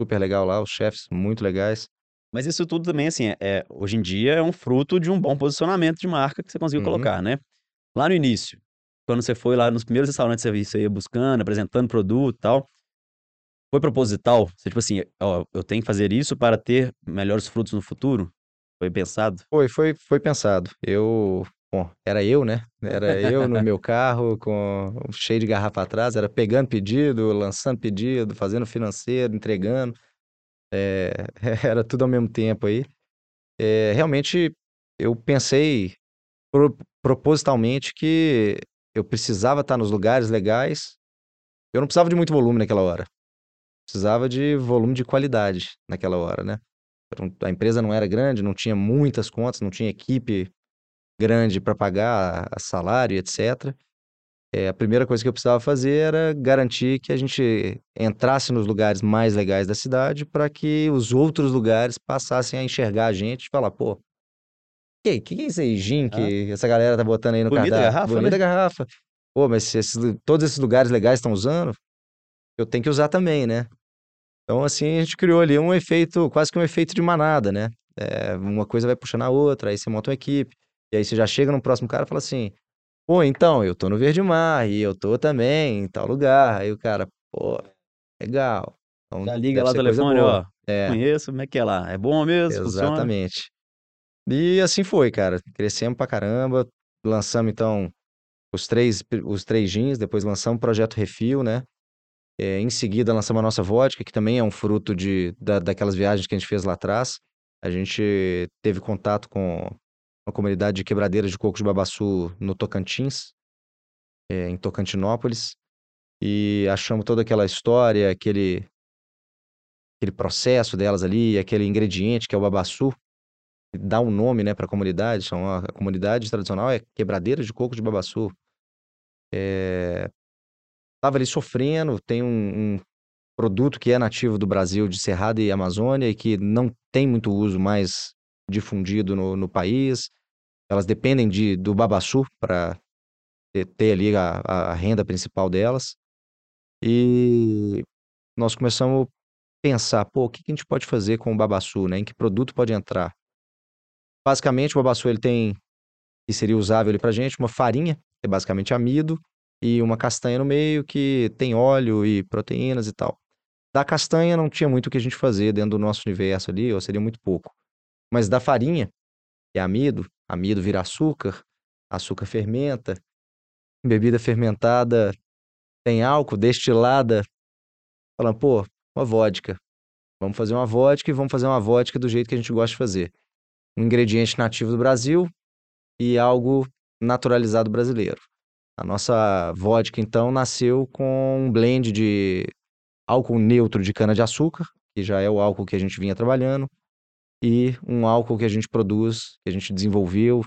super legal lá, os chefes muito legais. Mas isso tudo também, assim, é, é- hoje em dia é um fruto de um bom posicionamento de marca que você conseguiu Uhum. colocar, né? Lá no início, quando você foi lá nos primeiros restaurantes você ia buscando, apresentando produto e tal, foi proposital? Você, tipo assim, ó, eu tenho que fazer isso para ter melhores frutos no futuro? Foi pensado? Foi, foi, foi pensado. Eu, bom, era eu, né? Era eu no meu <laughs> carro, com cheio de garrafa atrás, era pegando pedido, lançando pedido, fazendo financeiro, entregando. É, <laughs> era tudo ao mesmo tempo aí. É, realmente, eu pensei pro- propositalmente que eu precisava estar nos lugares legais. Eu não precisava de muito volume naquela hora. Precisava de volume de qualidade naquela hora, né? Um- A empresa não era grande, não tinha muitas contas, não tinha equipe grande para pagar salário, etc. É, a primeira coisa que eu precisava fazer era garantir que a gente entrasse nos lugares mais legais da cidade para que os outros lugares passassem a enxergar a gente e falar, pô, que, que que é esse aí, gin que essa galera tá botando aí no Bonita cardápio? garrafa, Bonita né? garrafa. Pô, mas se esses todos esses lugares legais estão usando, eu tenho que usar também, né? Então, assim, a gente criou ali um efeito, quase que um efeito de manada, né? É, uma coisa vai puxando a outra, aí você monta uma equipe, e aí você já chega no próximo cara e fala assim, pô, então, eu tô no Verde Mar, e eu tô também em tal lugar. Aí o cara, pô, legal. Então, Já liga lá o telefone, ó, É, conheço, como é que é lá? É bom mesmo? Funciona? exatamente. E assim foi, cara. Crescemos pra caramba. Lançamos, então, os três, os três jeans, depois lançamos o Projeto Refil, né? É, em seguida, lançamos a nossa vodka, que também é um fruto de, da, daquelas viagens que a gente fez lá atrás. A gente teve contato com uma comunidade de quebradeiras de coco de babaçu no Tocantins, é, em Tocantinópolis, e achamos toda aquela história, aquele, aquele processo delas ali, aquele ingrediente que é o babaçu, que dá um nome, né, para a comunidade. Chama, a comunidade tradicional é quebradeiras de coco de babaçu. É, tava ali sofrendo, tem um, um produto que é nativo do Brasil, de Cerrado e Amazônia, e que não tem muito uso mais difundido no, no país. Elas dependem de, do babaçu para ter, ter ali a, a renda principal delas. E nós começamos a pensar, pô, o que, que a gente pode fazer com o babaçu, né? Em que produto pode entrar? Basicamente, o babaçu ele tem, que seria usável pra gente, uma farinha, que é basicamente amido, e uma castanha no meio que tem óleo e proteínas e tal. Da castanha não tinha muito o que a gente fazer dentro do nosso universo ali, ou seria muito pouco. Mas da farinha, que é amido, amido vira açúcar, açúcar fermenta, bebida fermentada tem álcool, destilada. Falando, pô, uma vodka. Vamos fazer uma vodka e vamos fazer uma vodka do jeito que a gente gosta de fazer. Um ingrediente nativo do Brasil e algo naturalizado brasileiro. A nossa vodka, então, nasceu com um blend de álcool neutro de cana-de-açúcar, que já é o álcool que a gente vinha trabalhando, e um álcool que a gente produz, que a gente desenvolveu,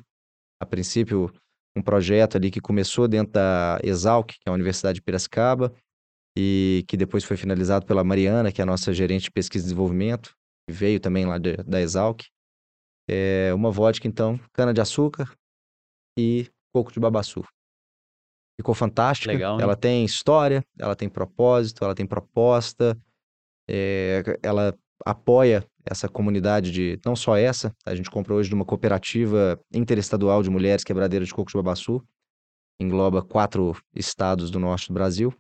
a princípio, um projeto ali que começou dentro da Exalc, que é a Universidade de Piracicaba, e que depois foi finalizado pela Mariana, que é a nossa gerente de pesquisa e desenvolvimento, que veio também lá de, da Exalc. É uma vodka, então, cana-de-açúcar e coco de babaçu. Ficou fantástica. Legal, ela tem história, ela tem propósito, ela tem proposta, é, ela apoia essa comunidade de, não só essa, a gente comprou hoje de uma cooperativa interestadual de mulheres quebradeiras de coco de babaçu, engloba quatro estados do norte do Brasil.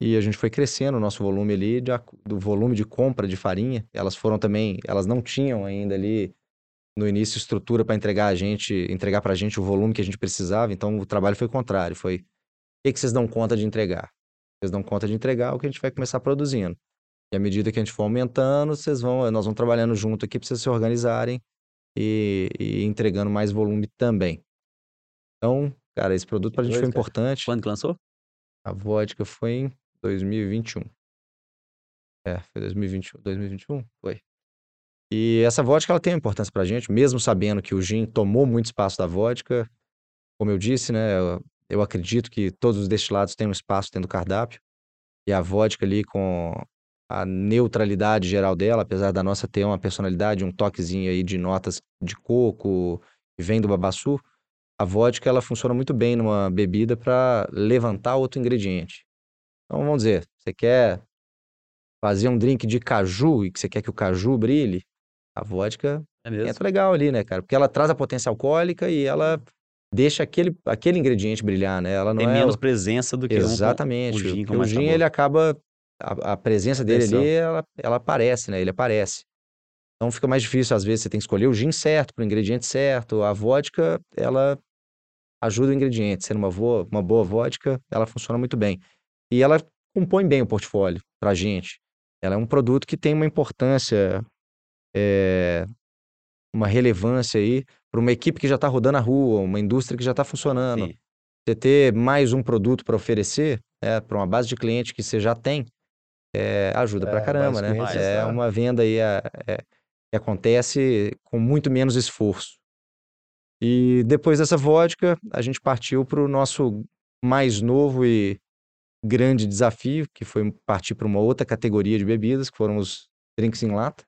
E a gente foi crescendo o nosso volume ali, de, do volume de compra de farinha. Elas foram também, elas não tinham ainda ali no início estrutura para entregar a gente, entregar para a gente o volume que a gente precisava. Então o trabalho foi o contrário, foi o que, que vocês dão conta de entregar? Vocês dão conta de entregar o que a gente vai começar produzindo. E à medida que a gente for aumentando, vocês vão, nós vamos trabalhando junto aqui para vocês se organizarem e, e entregando mais volume também. Então, cara, esse produto para a gente foi cara. importante. Quando que lançou? A vodka foi em 2021. É, foi 2021. 2021? Foi. E essa vodka, ela tem uma importância pra gente, mesmo sabendo que o gin tomou muito espaço da vodka. Como eu disse, né, eu, eu acredito que todos os destilados têm um espaço dentro do cardápio. E a vodka ali com a neutralidade geral dela, apesar da nossa ter uma personalidade, um toquezinho aí de notas de coco, que vem do babaçu, a vodka ela funciona muito bem numa bebida para levantar outro ingrediente. Então vamos dizer, você quer fazer um drink de caju e que você quer que o caju brilhe, a vodka É mesmo? entra legal ali, né, cara? Porque ela traz a potência alcoólica e ela deixa aquele, aquele ingrediente brilhar, né? Ela não Tem é menos o- presença do que um com- Exatamente. o gin o gin, ele acaba. A, a presença dele Atenção. ali, ela, ela aparece, né? Ele aparece. Então fica mais difícil, às vezes, você tem que escolher o gin certo, para o ingrediente certo. A vodka, ela ajuda o ingrediente. Sendo uma boa, uma boa vodka, ela funciona muito bem. E ela compõe bem o portfólio pra gente. Ela é um produto que tem uma importância, é, uma relevância aí para uma equipe que já está rodando a rua, uma indústria que já está funcionando. Sim. Você ter mais um produto para oferecer, é, para uma base de cliente que você já tem, é, ajuda pra É, caramba, mais né? É tá. uma venda aí é, é, que acontece com muito menos esforço. E depois dessa vodka, a gente partiu para o nosso mais novo e grande desafio, que foi partir para uma outra categoria de bebidas, que foram os drinks em lata.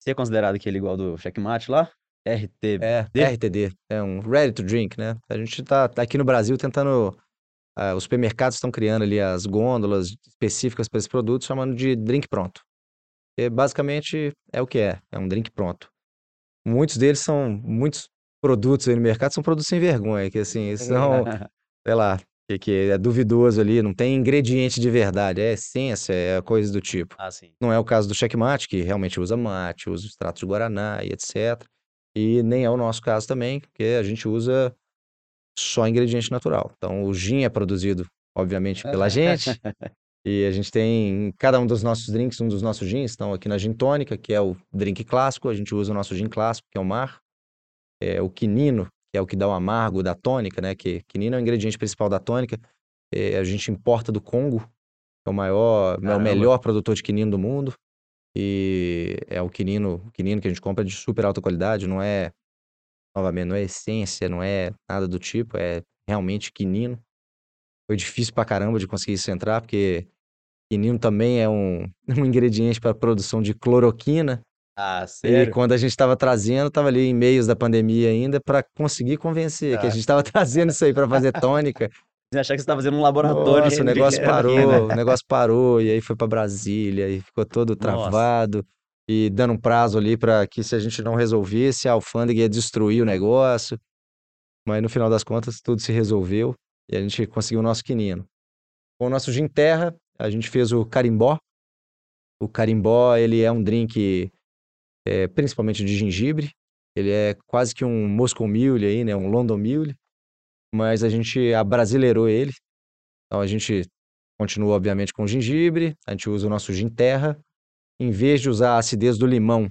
Você é considerado aquele igual do checkmate lá? RT. É? RTD, é um ready to drink, né? A gente tá, tá aqui no Brasil tentando. Ah, os supermercados estão criando ali as gôndolas específicas para esse produto, chamando de drink pronto. E basicamente é o que é, é um drink pronto. Muitos deles são, muitos produtos aí no mercado são produtos sem vergonha, que assim, são, <laughs> sei lá, que, que é duvidoso ali, não tem ingrediente de verdade, é essência, é coisa do tipo. ah, sim. Não é o caso do checkmate, que realmente usa mate, usa extratos de guaraná e etc. E nem é o nosso caso também, porque a gente usa só ingrediente natural. Então, o gin é produzido, obviamente, pela <laughs> gente. E a gente tem em cada um dos nossos drinks, um dos nossos gins. Então, aqui na gin tônica, que é o drink clássico, a gente usa o nosso gin clássico, que é o mar. É, o quinino, que é o que dá o amargo da tônica, né? Que quinino é o ingrediente principal da tônica. É, a gente importa do Congo, que é o maior, é o Caramba. melhor produtor de quinino do mundo. E é o quinino, o quinino que a gente compra de super alta qualidade, não é, novamente, não é essência, não é nada do tipo, é realmente quinino. Foi difícil pra caramba de conseguir isso entrar, porque quinino também é um, <laughs> um ingrediente para produção de cloroquina. Ah, E sério? quando a gente estava trazendo, estava ali em meios da pandemia ainda, para conseguir convencer que a Ah. gente estava <laughs> trazendo isso aí para fazer tônica. Você achar que você tá fazendo um laboratório Nossa, o <laughs> negócio parou, o negócio parou, e aí foi para Brasília, e ficou todo travado, e dando um prazo ali para que se a gente não resolvesse, a alfândega ia destruir o negócio. Mas no final das contas, tudo se resolveu, e a gente conseguiu o nosso quinino. Com o nosso gin terra, a gente fez o carimbó. O carimbó, ele é um drink é, principalmente de gengibre. Ele é quase que um Moscow Mule aí, né? Um London Mule. Mas a gente abrasileirou ele. Então a gente continua, obviamente, com gengibre. A gente usa o nosso gin terra. Em vez de usar a acidez do limão,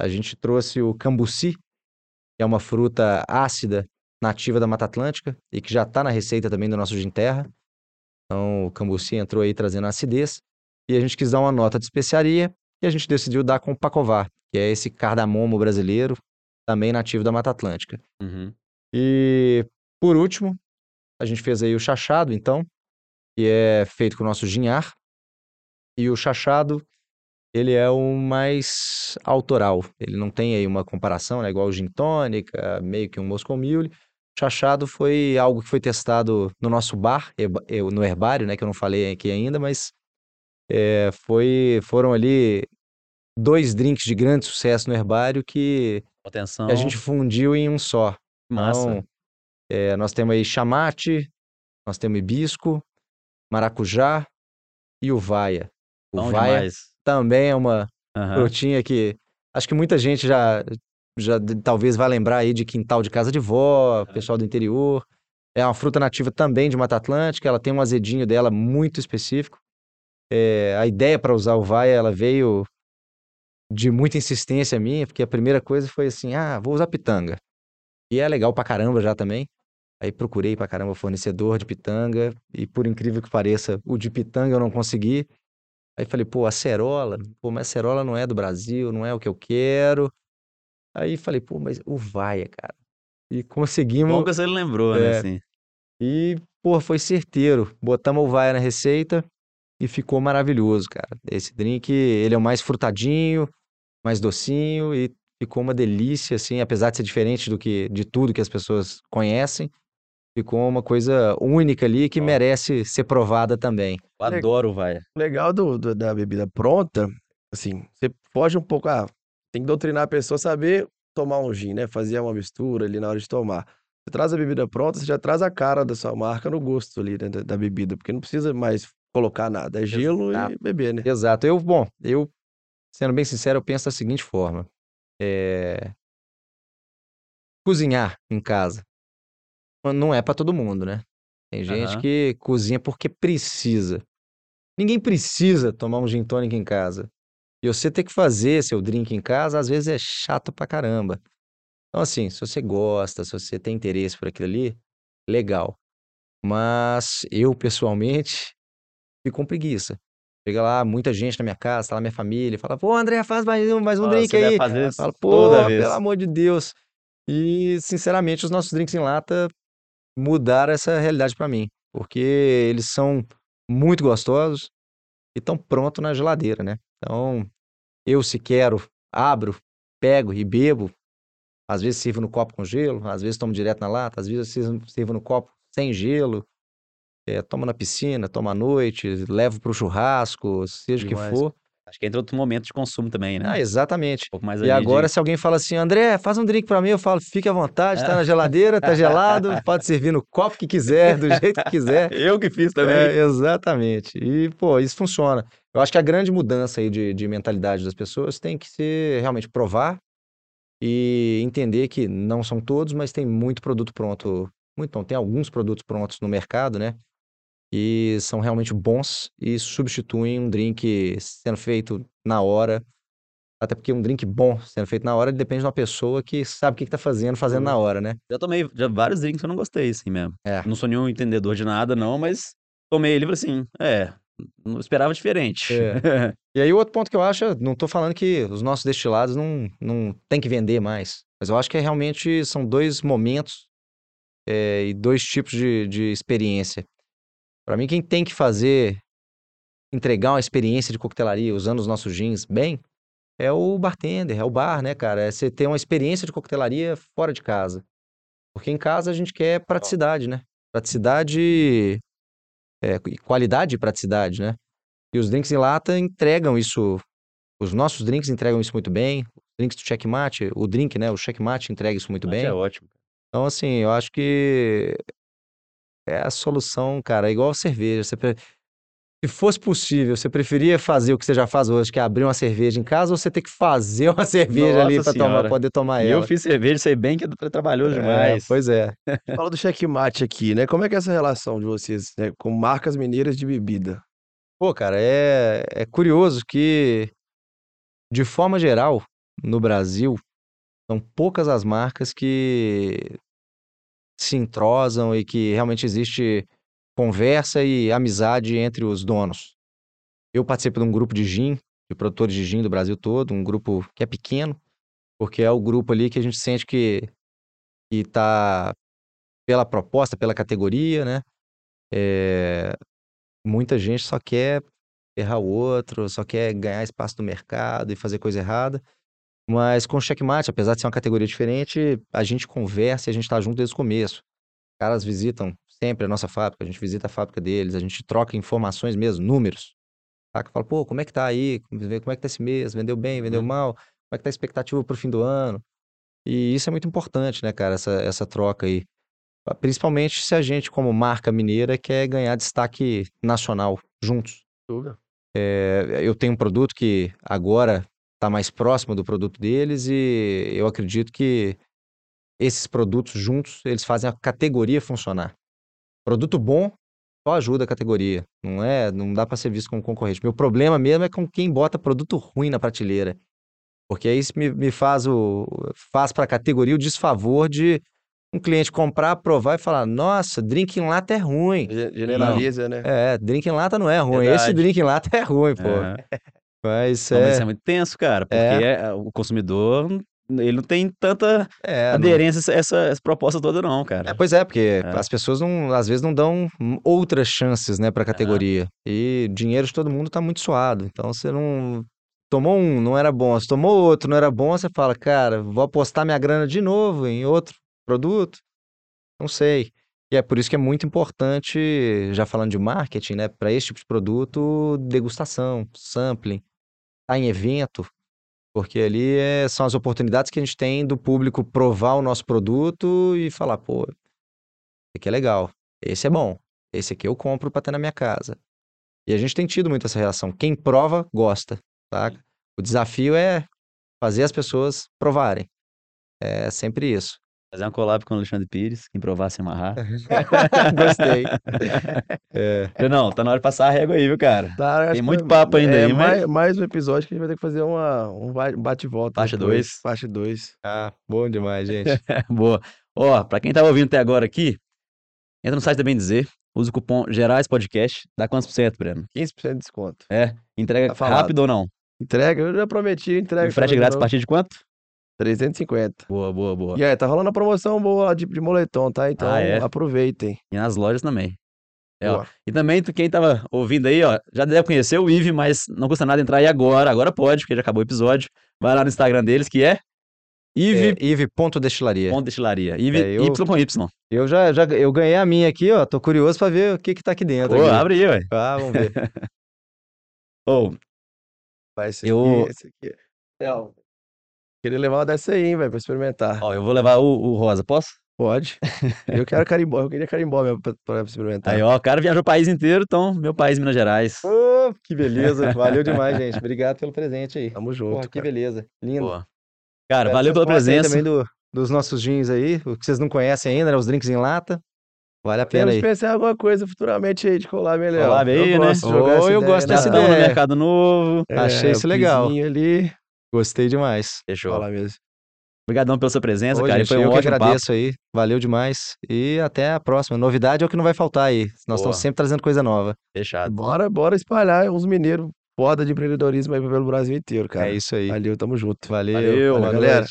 a gente trouxe o cambuci, que é uma fruta ácida, nativa da Mata Atlântica e que já está na receita também do nosso gin terra. Então, o Cambuci entrou aí trazendo acidez e a gente quis dar uma nota de especiaria e a gente decidiu dar com o Pacovar, que é esse cardamomo brasileiro, também nativo da Mata Atlântica. Uhum. E, por último, a gente fez aí o chachado, então, que é feito com o nosso ginhar. E o chachado, ele é o mais autoral. Ele não tem aí uma comparação, né? Igual o gin tônica, meio que um Moscow Mule. Chachado foi algo que foi testado no nosso bar, no herbário, né? Que eu não falei aqui ainda, mas é, foi, foram ali dois drinks de grande sucesso no herbário que Atenção. a gente fundiu em um só. Massa. Então, é, nós temos aí chamate, nós temos hibisco, maracujá e uvaia. Bom Uvaia demais. Também é uma Aham. frutinha que acho que muita gente já, já talvez vai lembrar aí de quintal de casa de vó, pessoal do interior. É uma fruta nativa também de Mata Atlântica, ela tem um azedinho dela muito específico. É, a ideia para usar uvaia, ela veio de muita insistência minha, porque a primeira coisa foi assim, ah, vou usar pitanga. E é legal pra caramba já também. Aí procurei pra caramba fornecedor de pitanga, e por incrível que pareça, o de pitanga eu não consegui. Aí falei, pô, acerola, pô, mas acerola não é do Brasil, não é o que eu quero. Aí falei, pô, mas uvaia, cara. E <laughs> conseguimos. Bom que você lembrou, né? É. Assim. E, pô, foi certeiro. Botamos o uvaia na receita e ficou maravilhoso, cara. Esse drink, ele é o mais frutadinho, mais docinho e ficou uma delícia, assim, apesar de ser diferente do que de tudo que as pessoas conhecem. Ficou uma coisa única ali que merece ser provada também. Eu adoro, vai. O legal do, do- da bebida pronta, assim, você foge um pouco, ah, tem que doutrinar a pessoa a saber tomar um gin, né? Fazer uma mistura ali na hora de tomar. Você traz a bebida pronta, você já traz a cara da sua marca no gosto ali, né, da, da bebida, porque não precisa mais colocar nada, é gelo e Exato. beber, né? Exato. Eu, bom, eu, sendo bem sincero, eu penso da seguinte forma. É... Cozinhar em casa não é pra todo mundo, né? Tem gente Aham. que cozinha porque precisa. Ninguém precisa tomar um gin tônica em casa. E você ter que fazer seu drink em casa, às vezes é chato pra caramba. Então, assim, se você gosta, se você tem interesse por aquilo ali, legal. Mas eu, pessoalmente, fico com preguiça. Chega lá, muita gente na minha casa, tá lá minha família, fala, pô, André, faz mais um, mais um Nossa, drink aí. fazer falo, pô, toda vez. pelo amor de Deus. E, sinceramente, os nossos drinks em lata mudaram essa realidade pra mim. Porque eles são muito gostosos e estão prontos na geladeira, né? Então, eu, se quero, abro, pego e bebo. Às vezes sirvo no copo com gelo, às vezes tomo direto na lata, às vezes sirvo, no copo sem gelo. É, tomo na piscina, tomo à noite, levo pro churrasco, seja o que for. Acho que entra outro momento de consumo também, né? Ah, exatamente. Um pouco mais E agora, de... se alguém fala assim, André, faz um drink pra mim, eu falo, fique à vontade, tá na geladeira, tá gelado, pode servir no copo que quiser, do jeito que quiser. <laughs> Eu que fiz também. É, exatamente. E, pô, isso funciona. Eu acho que a grande mudança aí de, de mentalidade das pessoas tem que ser realmente provar e entender que não são todos, mas tem muito produto pronto. Muito. Tem alguns produtos prontos no mercado, né? E são realmente bons e substituem um drink sendo feito na hora. Até porque um drink bom sendo feito na hora depende de uma pessoa que sabe o que, que tá fazendo, fazendo na hora, né? Já tomei já vários drinks que eu não gostei, assim mesmo. É. Não sou nenhum entendedor de nada, não, mas tomei ele assim, é, não esperava diferente. É. <laughs> E aí, o outro ponto que eu acho, não tô falando que os nossos destilados não, não tem que vender mais, mas eu acho que é realmente são dois momentos é, e dois tipos de, de experiência. Para mim, quem tem que fazer, entregar uma experiência de coquetelaria usando os nossos gins bem, é o bartender, é o bar, né, cara? É você ter uma experiência de coquetelaria fora de casa. Porque em casa a gente quer praticidade, né? Praticidade é, qualidade e praticidade, né? E os drinks em lata entregam isso. Os nossos drinks entregam isso muito bem. Os drinks do checkmate, o drink, né? O checkmate entrega isso muito Mate bem. é ótimo. Então, assim, eu acho que é a solução, cara. É igual a cerveja. Você pre- Se fosse possível, você preferia fazer o que você já faz hoje, que é abrir uma cerveja em casa, ou você ter que fazer <laughs> uma cerveja ali Nossa para tomar, poder tomar E eu ela? fiz cerveja, sei bem que é trabalhoso É, demais. pois é. Fala do checkmate aqui, né? Como é que é essa relação de vocês, né, com marcas mineiras de bebida? Pô, cara, é, é curioso que, de forma geral, no Brasil, são poucas as marcas que se entrosam e que realmente existe conversa e amizade entre os donos. Eu participo de um grupo de gin, de produtores de gin do Brasil todo, um grupo que é pequeno, porque é o grupo ali que a gente sente que está pela proposta, pela categoria, né? É, muita gente só quer errar o outro, só quer ganhar espaço no mercado e fazer coisa errada. Mas com o checkmate, apesar de ser uma categoria diferente, a gente conversa e a gente está junto desde o começo. Os caras visitam sempre a nossa fábrica, a gente visita a fábrica deles, a gente troca informações mesmo, números. Saca? Fala, pô, como é que tá aí? Como é que tá esse mês? Vendeu bem, vendeu uhum. mal? Como é que tá a expectativa pro fim do ano? E isso é muito importante, né, cara, essa, essa troca aí. Principalmente se a gente, como marca mineira, quer ganhar destaque nacional juntos. É, eu tenho um produto que agora está mais próximo do produto deles e eu acredito que esses produtos juntos, eles fazem a categoria funcionar. Produto bom só ajuda a categoria, não é, não dá para ser visto como concorrente. Meu problema mesmo é com quem bota produto ruim na prateleira. Porque aí isso me, me faz o faz para a categoria o desfavor de um cliente comprar, provar e falar: "Nossa, drink em lata é ruim". Generaliza, não. né? É, drink em lata não é ruim. Verdade. Esse drink em lata é ruim, pô. É. Mas, não, é... mas isso é muito tenso, cara, porque é. é o consumidor ele não tem tanta é, aderência a essa, essa, proposta toda, não, cara. É, pois é, porque é. as pessoas não, às vezes não dão outras chances, né, pra é. categoria. E dinheiro de todo mundo tá muito suado. Então você não. Tomou um, não era bom. Se tomou outro, não era bom, você fala, cara, vou apostar minha grana de novo em outro produto. Não sei. E é por isso que é muito importante, já falando de marketing, né, para esse tipo de produto, degustação, sampling estar tá em evento, porque ali é, são as oportunidades que a gente tem do público provar o nosso produto e falar, pô, esse aqui é legal, esse é bom, esse aqui eu compro para ter na minha casa. E a gente tem tido muito essa relação. Quem prova, gosta, tá? O desafio é fazer as pessoas provarem. É sempre isso. Fazer uma collab com o Alexandre Pires, quem provar se amarrar. <laughs> Gostei. <laughs> É. Não, tá na hora de passar a régua aí, viu, cara? Tá, Tem muito papo ainda é, aí, mas... mais, mais um episódio que a gente vai ter que fazer uma, um bate-volta. Faixa 2. Faixa 2. Ah, bom demais, gente. <laughs> Boa. Ó, pra quem tava ouvindo até agora aqui, entra no site da Bem Dizer, usa o cupom Gerais Podcast, dá quantos por cento, Breno? 15% de desconto. É, entrega tá rápido ou não? Entrega, eu já prometi, entrega. E frete grátis a partir de quanto? 350. Boa, boa, boa. E aí, tá rolando a promoção boa de, de moletom, tá? Então ah, é? aproveitem. E nas lojas também. É, ó. E também, quem tava ouvindo aí, ó, já deve conhecer o Ive, mas não custa nada entrar aí agora. Agora pode, porque já acabou o episódio. Vai lá no Instagram deles, que é Ive... É, Ive.destilaria. Ponto destilaria. Ive, é, eu, Y com Y. Eu já, já eu ganhei a minha aqui, ó. Tô curioso pra ver o que que tá aqui dentro. Pô, abre aí, ué. Ah, vamos ver. <laughs> Ô, oh, Vai, esse eu... aqui, esse aqui. É, ó. Queria levar uma dessa aí, hein, velho, pra experimentar. Ó, eu vou levar o, o rosa, posso? Pode. <laughs> Eu quero carimbó, eu queria carimbó mesmo pra, pra experimentar. Aí, ó, o cara viajou o país inteiro, então, meu país, Minas Gerais. Ô, que beleza. Valeu demais, gente. Obrigado pelo presente aí. Tamo junto. Porra, que beleza. Lindo. Boa. Cara, valeu pela presença. também do, dos nossos jeans aí, o que vocês não conhecem ainda, né? Os drinks em lata. Vale a pena Temos aí. pensar em alguma coisa futuramente aí de colar melhor. Collab aí, eu né? Gosto oh, eu gosto dessa ideia. no mercado novo. É, Achei isso legal. ali. Gostei demais. Fechou. Falar mesmo. Obrigadão pela sua presença, Ô, cara. Gente, foi um eu ótimo que agradeço papo. aí. Valeu demais. E até a próxima. Novidade é o que não vai faltar aí. Nós Boa. estamos sempre trazendo coisa nova. Fechado. Bora, bora espalhar uns mineiros foda de empreendedorismo aí pelo Brasil inteiro, cara. É isso aí. Valeu, tamo junto. Valeu, Valeu, Valeu galera.